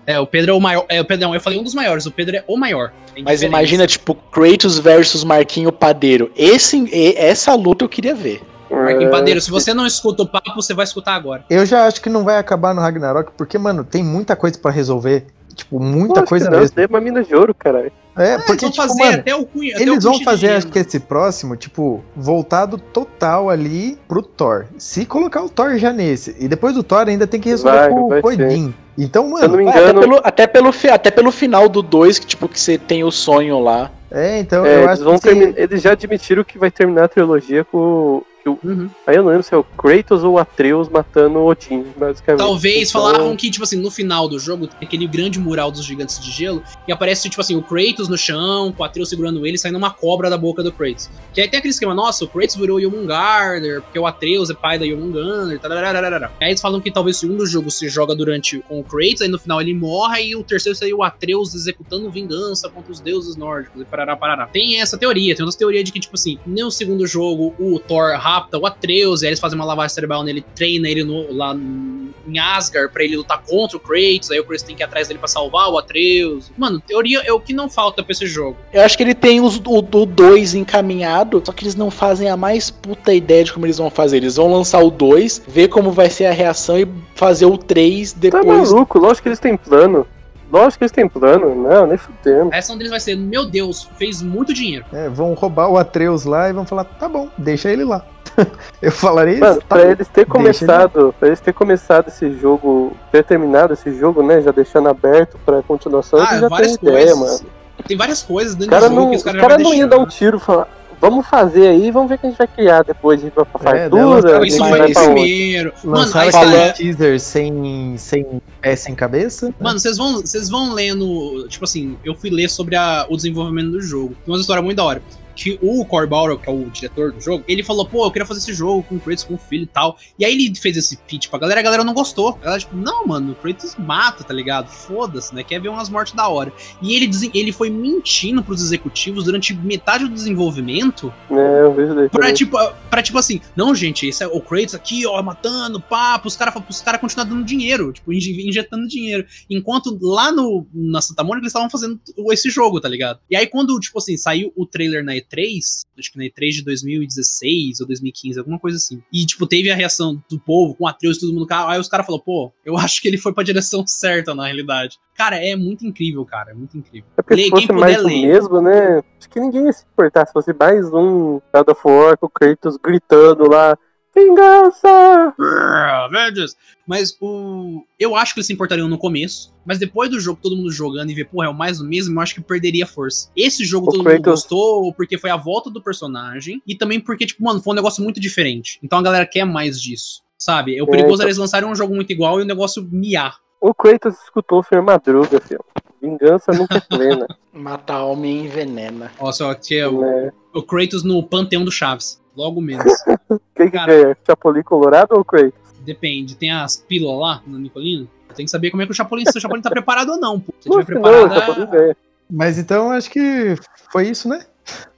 Speaker 2: É, o Pedro é o maior. É, o Pedro, não, eu falei um dos maiores. O Pedro é o maior.
Speaker 4: Mas imagina, tipo, Kratos versus Marquinho Padeiro. Esse, essa luta eu queria ver.
Speaker 2: Marquinhos
Speaker 3: É,
Speaker 2: Padeiro, se você não escuta o papo, você vai escutar agora.
Speaker 5: Eu já acho que não vai acabar no Ragnarok, porque, mano, tem muita coisa pra resolver. Tipo, muita
Speaker 3: Lógico
Speaker 5: coisa
Speaker 3: não,
Speaker 5: mesmo.
Speaker 3: daí é uma mina de ouro, caralho.
Speaker 5: É,
Speaker 2: Ah,
Speaker 5: porque,
Speaker 2: eles vão
Speaker 5: tipo,
Speaker 2: fazer
Speaker 5: mano,
Speaker 2: até o cunho. até
Speaker 5: Eles
Speaker 2: o
Speaker 5: vão fazer, acho que esse próximo, tipo, voltado total ali pro Thor. Se colocar o Thor já nesse, e depois do Thor ainda tem que resolver
Speaker 3: Vai,
Speaker 5: com o Odin. Então,
Speaker 3: Se eu não
Speaker 5: mano,
Speaker 3: me
Speaker 4: Ah, até,
Speaker 3: engano,
Speaker 4: pelo, até, pelo, até pelo final do 2, que tipo, que você tem o sonho lá.
Speaker 5: é, então
Speaker 3: é,
Speaker 5: eu
Speaker 3: eles,
Speaker 5: acho
Speaker 3: vão
Speaker 5: que
Speaker 3: termi- eles já admitiram que vai terminar a trilogia com,
Speaker 2: Uhum.
Speaker 3: Aí eu não lembro se é o Kratos ou o Atreus matando o Odin, basicamente.
Speaker 2: Talvez
Speaker 3: Então,
Speaker 2: falaram que, tipo assim, no final do jogo tem aquele grande mural dos gigantes de gelo e aparece, tipo assim, o Kratos no chão, com o Atreus segurando ele, saindo uma cobra da boca do Kratos. Que aí tem aquele esquema, nossa, o Kratos virou Yomungarder, porque o Atreus é pai da Yomungarder, tararararara. Aí eles falam que talvez o segundo jogo se joga durante com o Kratos, aí no final ele morre e o terceiro seria o Atreus executando vingança contra os deuses nórdicos e parará, parará. Tem essa teoria, tem outra teoria de que, tipo assim, no segundo jogo o Thor rapta o Atreus, e aí eles fazem uma lavagem cerebral nele, treina ele no- lá em Asgard pra ele lutar contra o Kratos, aí o Kratos tem que ir atrás dele pra salvar o Atreus. Mano, teoria é o que não falta pra esse jogo.
Speaker 4: Eu acho que ele tem os, o 2 encaminhado, só que eles não fazem a mais puta ideia de como eles vão fazer. Eles vão lançar o 2, ver como vai ser a reação e fazer o 3
Speaker 3: Tá
Speaker 4: depois.
Speaker 3: maluco, lógico que eles têm plano. Lógico que eles têm plano. Não, nem fudendo.
Speaker 2: A reação deles vai ser: Meu Deus, fez muito dinheiro.
Speaker 5: É, vão roubar o Atreus lá e vão falar, tá bom, deixa ele lá. Eu falaria
Speaker 3: Mano,
Speaker 5: isso. tá
Speaker 3: pra eles ter
Speaker 5: Deixa
Speaker 3: começado, pra eles ter começado esse jogo, ter terminado esse jogo, né, já deixando aberto pra continuação,
Speaker 2: Ah,
Speaker 3: eles já
Speaker 2: várias
Speaker 3: têm ideia,
Speaker 2: coisas.
Speaker 3: mano.
Speaker 2: Tem várias coisas
Speaker 3: Os
Speaker 2: dentro
Speaker 3: caras
Speaker 2: do jogo
Speaker 3: não,
Speaker 2: que
Speaker 3: os
Speaker 2: caras
Speaker 3: cara não iam dar um
Speaker 2: deixando.
Speaker 3: tiro e falar, vamos fazer aí, vamos ver o que a gente vai criar depois de pra
Speaker 5: É,
Speaker 3: fartura. a
Speaker 2: Isso foi primeiro. Mano, aí
Speaker 5: aquele
Speaker 2: tá-
Speaker 4: falando-
Speaker 5: teaser sem, sem pé, sem cabeça.
Speaker 2: Mano, vocês vão, vocês vão lendo. Tipo assim, eu fui ler sobre a- o desenvolvimento do jogo. Tem uma história muito da hora. Que o Corbauer, que é o diretor do jogo, ele falou, pô, eu queria fazer esse jogo com o Kratos, com o filho e tal. E aí ele fez esse pitch pra galera, a galera não gostou. A galera, tipo, não, mano, o Kratos mata, tá ligado? Foda-se, né? Quer ver umas mortes da hora. E ele, ele foi mentindo pros executivos durante metade do desenvolvimento
Speaker 3: É, eu vejo daí.
Speaker 2: Pra tipo, pra tipo assim, não, gente, esse é o Kratos aqui, ó, matando, pá, pros caras pros cara continuar dando dinheiro, tipo, inje- injetando dinheiro. Enquanto lá no, na Santa Mônica eles estavam fazendo esse jogo, tá ligado? E aí quando, tipo assim, saiu o trailer na E3, acho que na E3 de 2016 ou 2015, alguma coisa assim. E, tipo, teve a reação do povo com Atreus e todo mundo. Aí os caras falaram, pô, eu acho que ele foi pra direção certa, na realidade. Cara, é muito incrível, cara, é muito incrível.
Speaker 3: É porque
Speaker 2: Lê,
Speaker 3: se fosse mais
Speaker 2: ler.
Speaker 3: mesmo, né? Acho que ninguém ia se importar. Se fosse mais um God of War com o Kratos gritando lá, vingança!
Speaker 2: Avengers. Mas o. Eu acho que eles se importariam no começo. Mas depois do jogo, todo mundo jogando e ver, porra, é o mais do mesmo, eu acho que perderia força. Esse jogo
Speaker 3: O
Speaker 2: todo mundo
Speaker 3: Kratos-
Speaker 2: gostou porque foi a volta do personagem. E também porque, tipo, mano, foi um negócio muito diferente. Então a galera quer mais disso. Sabe? O perigoso
Speaker 3: então.
Speaker 2: era eles lançarem um jogo muito igual e o negócio miar.
Speaker 3: O Kratos escutou o Sr. Madruga, filho. Vingança nunca é plena.
Speaker 4: Matar homem envenena.
Speaker 2: Só aqui é o,
Speaker 3: né?
Speaker 2: o Kratos no Panteão do Chaves. Logo menos.
Speaker 3: Quem que
Speaker 2: Cara.
Speaker 3: ganha? Chapolin Colorado ou Kratos?
Speaker 2: Depende. Tem as pílulas lá no Nicolino. Tem que saber como é que o Chapolin, se o Chapolin tá preparado ou não, pô. Se tiver
Speaker 3: que não,
Speaker 2: preparado.
Speaker 3: Chapolin ganha.
Speaker 5: Mas então acho que foi isso, né?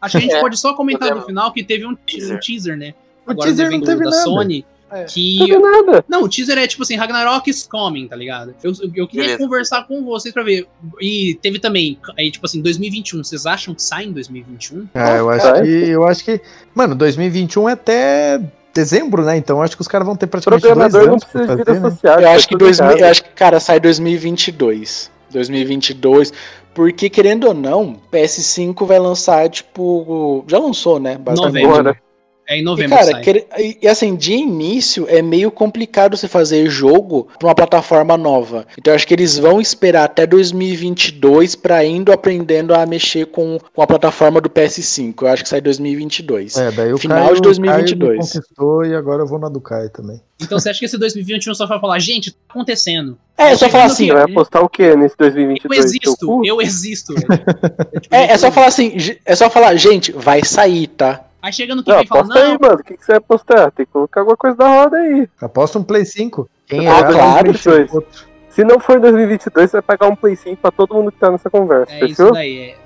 Speaker 2: Acho que a gente
Speaker 1: É,
Speaker 2: pode só comentar no final que teve um te-
Speaker 1: Teaser.
Speaker 2: um teaser, né?
Speaker 5: O
Speaker 2: Agora
Speaker 5: teaser não teve
Speaker 2: da
Speaker 5: nada.
Speaker 2: Sony.
Speaker 4: É.
Speaker 3: Não
Speaker 2: Que.
Speaker 3: teve nada.
Speaker 2: Não, o teaser é tipo assim, Ragnarok is coming, tá ligado? Eu, eu, queria
Speaker 1: Beleza.
Speaker 2: conversar com vocês pra ver. E teve também, aí, tipo assim, 2021. Vocês acham que sai em 2021?
Speaker 5: Ah, eu acho que. Eu acho que. Mano, 2021 é até dezembro, né? Então acho que os caras vão ter praticamente dois
Speaker 3: não
Speaker 5: anos pra
Speaker 3: precisa de
Speaker 5: fazer,
Speaker 3: vida
Speaker 5: né?
Speaker 3: social.
Speaker 4: Eu
Speaker 3: tá
Speaker 4: acho que, 2000,
Speaker 3: casa.
Speaker 4: eu acho que, cara, sai 2022. 2022. Porque, querendo ou não, PS5 vai lançar, tipo. Já lançou, né? Basicamente.
Speaker 2: Novembro. É em
Speaker 4: E,
Speaker 2: novembro
Speaker 4: cara,
Speaker 2: sai.
Speaker 4: quer- e, e assim, de início é meio complicado você fazer jogo pra uma plataforma nova. Então eu acho que eles vão esperar até 2022 pra indo aprendendo a mexer com, com a plataforma do PS5. Eu acho que sai 2022.
Speaker 5: É, daí o
Speaker 4: Final
Speaker 5: Caio,
Speaker 4: de
Speaker 5: o
Speaker 4: 2022.
Speaker 5: Caio me conquistou e agora eu vou na do Caio também.
Speaker 2: Então você acha que esse 2021 só vai falar, gente, tá acontecendo.
Speaker 4: É, só falar assim.
Speaker 3: Você vai apostar o que nesse
Speaker 2: Eu
Speaker 3: 2022? Seu
Speaker 2: existo, eu existo. velho.
Speaker 4: É, é só falar assim, é só falar, gente, vai sair, tá?
Speaker 2: Aí chega no que
Speaker 3: Não,
Speaker 2: vem e fala,
Speaker 3: aposta aí,
Speaker 2: não,
Speaker 3: mano. O que, que você vai apostar? Tem que colocar alguma coisa da roda aí.
Speaker 5: Aposta um Play 5. Quem
Speaker 3: Ah,
Speaker 4: claro,
Speaker 5: 5
Speaker 3: dois.
Speaker 5: outro.
Speaker 3: Se não for em 2022, você vai pagar um Play 5 pra todo mundo que tá nessa conversa,
Speaker 2: é isso
Speaker 3: fechou?
Speaker 2: daí. É.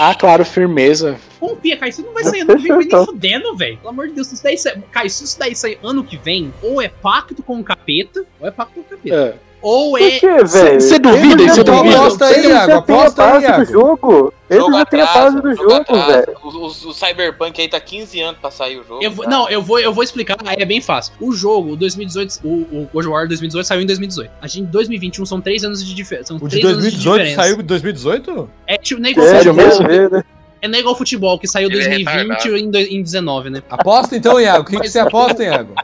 Speaker 4: Ah, claro, firmeza.
Speaker 2: Confia, Caio, isso não vai
Speaker 3: Não,
Speaker 2: sair ano que vem,
Speaker 3: fechou,
Speaker 2: nem
Speaker 3: então.
Speaker 2: fudendo, velho. Pelo amor de Deus, se isso daí sair. Caio, se isso daí sair ano que vem, ou é pacto com o capeta, ou é pacto com o capeta.
Speaker 4: É.
Speaker 2: Ou
Speaker 3: Por
Speaker 2: é.
Speaker 4: Você duvida? Você duvida?
Speaker 7: aposta aí, Iago. Aposta aí, Iago.
Speaker 3: jogo.
Speaker 1: Jogo
Speaker 3: já têm a base do
Speaker 1: jogo
Speaker 3: velho.
Speaker 1: O, o- o Cyberpunk aí tá 15 anos pra sair o jogo.
Speaker 2: Eu vou- não, eu vou, eu vou explicar, aí é bem fácil. O jogo, o 2018, o, o God of War 2018 saiu em 2018. A gente, em 2021 são três anos de diferença.
Speaker 7: O de
Speaker 2: três anos
Speaker 7: 2018
Speaker 2: diferença.
Speaker 7: saiu em 2018?
Speaker 2: É tipo, nem
Speaker 4: mesmo?
Speaker 3: Ver, né?
Speaker 2: É nem igual futebol, que saiu
Speaker 1: Ele é
Speaker 2: 2020
Speaker 1: retardado.
Speaker 2: em, do- em 19, né?
Speaker 7: Aposta então, Iago. O que, que você aposta, Iago?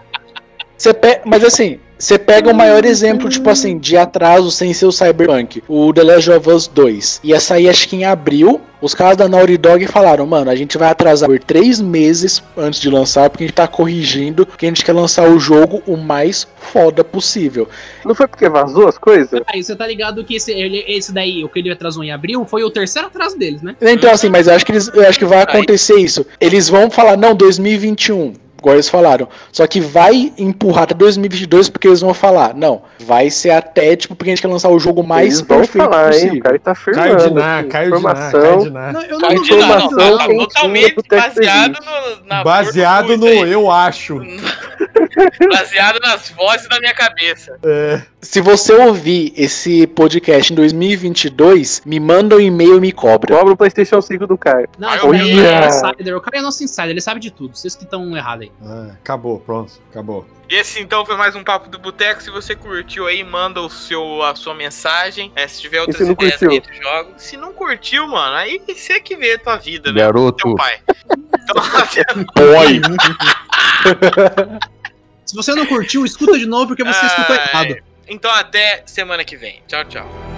Speaker 4: Você pe... Mas assim, Você pega o maior exemplo, tipo assim, de atraso sem ser o Cyberpunk, o The Last of Us 2. Ia sair acho que em abril. Os caras da Naughty Dog falaram, mano, a gente vai atrasar por três meses antes de lançar, porque a gente tá corrigindo, porque a gente quer lançar o jogo o mais foda possível.
Speaker 3: Não foi porque vazou as coisas?
Speaker 2: Aí você tá ligado que esse, ele- esse daí, o que ele atrasou em abril, foi o terceiro atraso deles, né?
Speaker 4: Então, assim, mas eu acho que, eles, eu acho que vai acontecer isso. Eles vão falar, não, 2021. Igual eles falaram. Só que vai empurrar até 2022 porque eles vão falar, não, vai ser até, tipo, porque a gente quer lançar o jogo mais
Speaker 3: Eles vão
Speaker 4: perfeito
Speaker 3: falar, hein?
Speaker 4: possível.
Speaker 3: O cara tá
Speaker 7: Caio
Speaker 3: afirmando.
Speaker 7: de Ná, Caio de Ná. Caio de Ná.
Speaker 2: Não, eu não
Speaker 3: informação
Speaker 1: não, tá
Speaker 3: quentinha
Speaker 1: totalmente
Speaker 3: pro Tech
Speaker 1: baseado no, na
Speaker 7: Baseado no eu acho.
Speaker 1: Baseado nas vozes da minha cabeça.
Speaker 7: É.
Speaker 4: Se você ouvir esse podcast em 2022, me manda um e-mail e me cobra.
Speaker 3: Cobra o PlayStation 5 do cara.
Speaker 2: Não,
Speaker 1: Ai,
Speaker 2: é insider. O cara é nosso insider, ele sabe de tudo. Vocês que estão errados aí.
Speaker 7: Ah, acabou, pronto, acabou.
Speaker 1: Esse então foi mais um Papo do Boteco. Se você curtiu aí, manda o seu, a sua mensagem. É, se tiver outras ideias aí do jogo. Se não curtiu, mano, aí você que vê a tua vida, né?
Speaker 7: Garoto.
Speaker 1: Teu pai. Então,
Speaker 4: Oi!
Speaker 2: Se você não curtiu, escuta de novo porque você escutou
Speaker 1: Ai.
Speaker 2: errado.
Speaker 1: então até semana que vem. Tchau, tchau.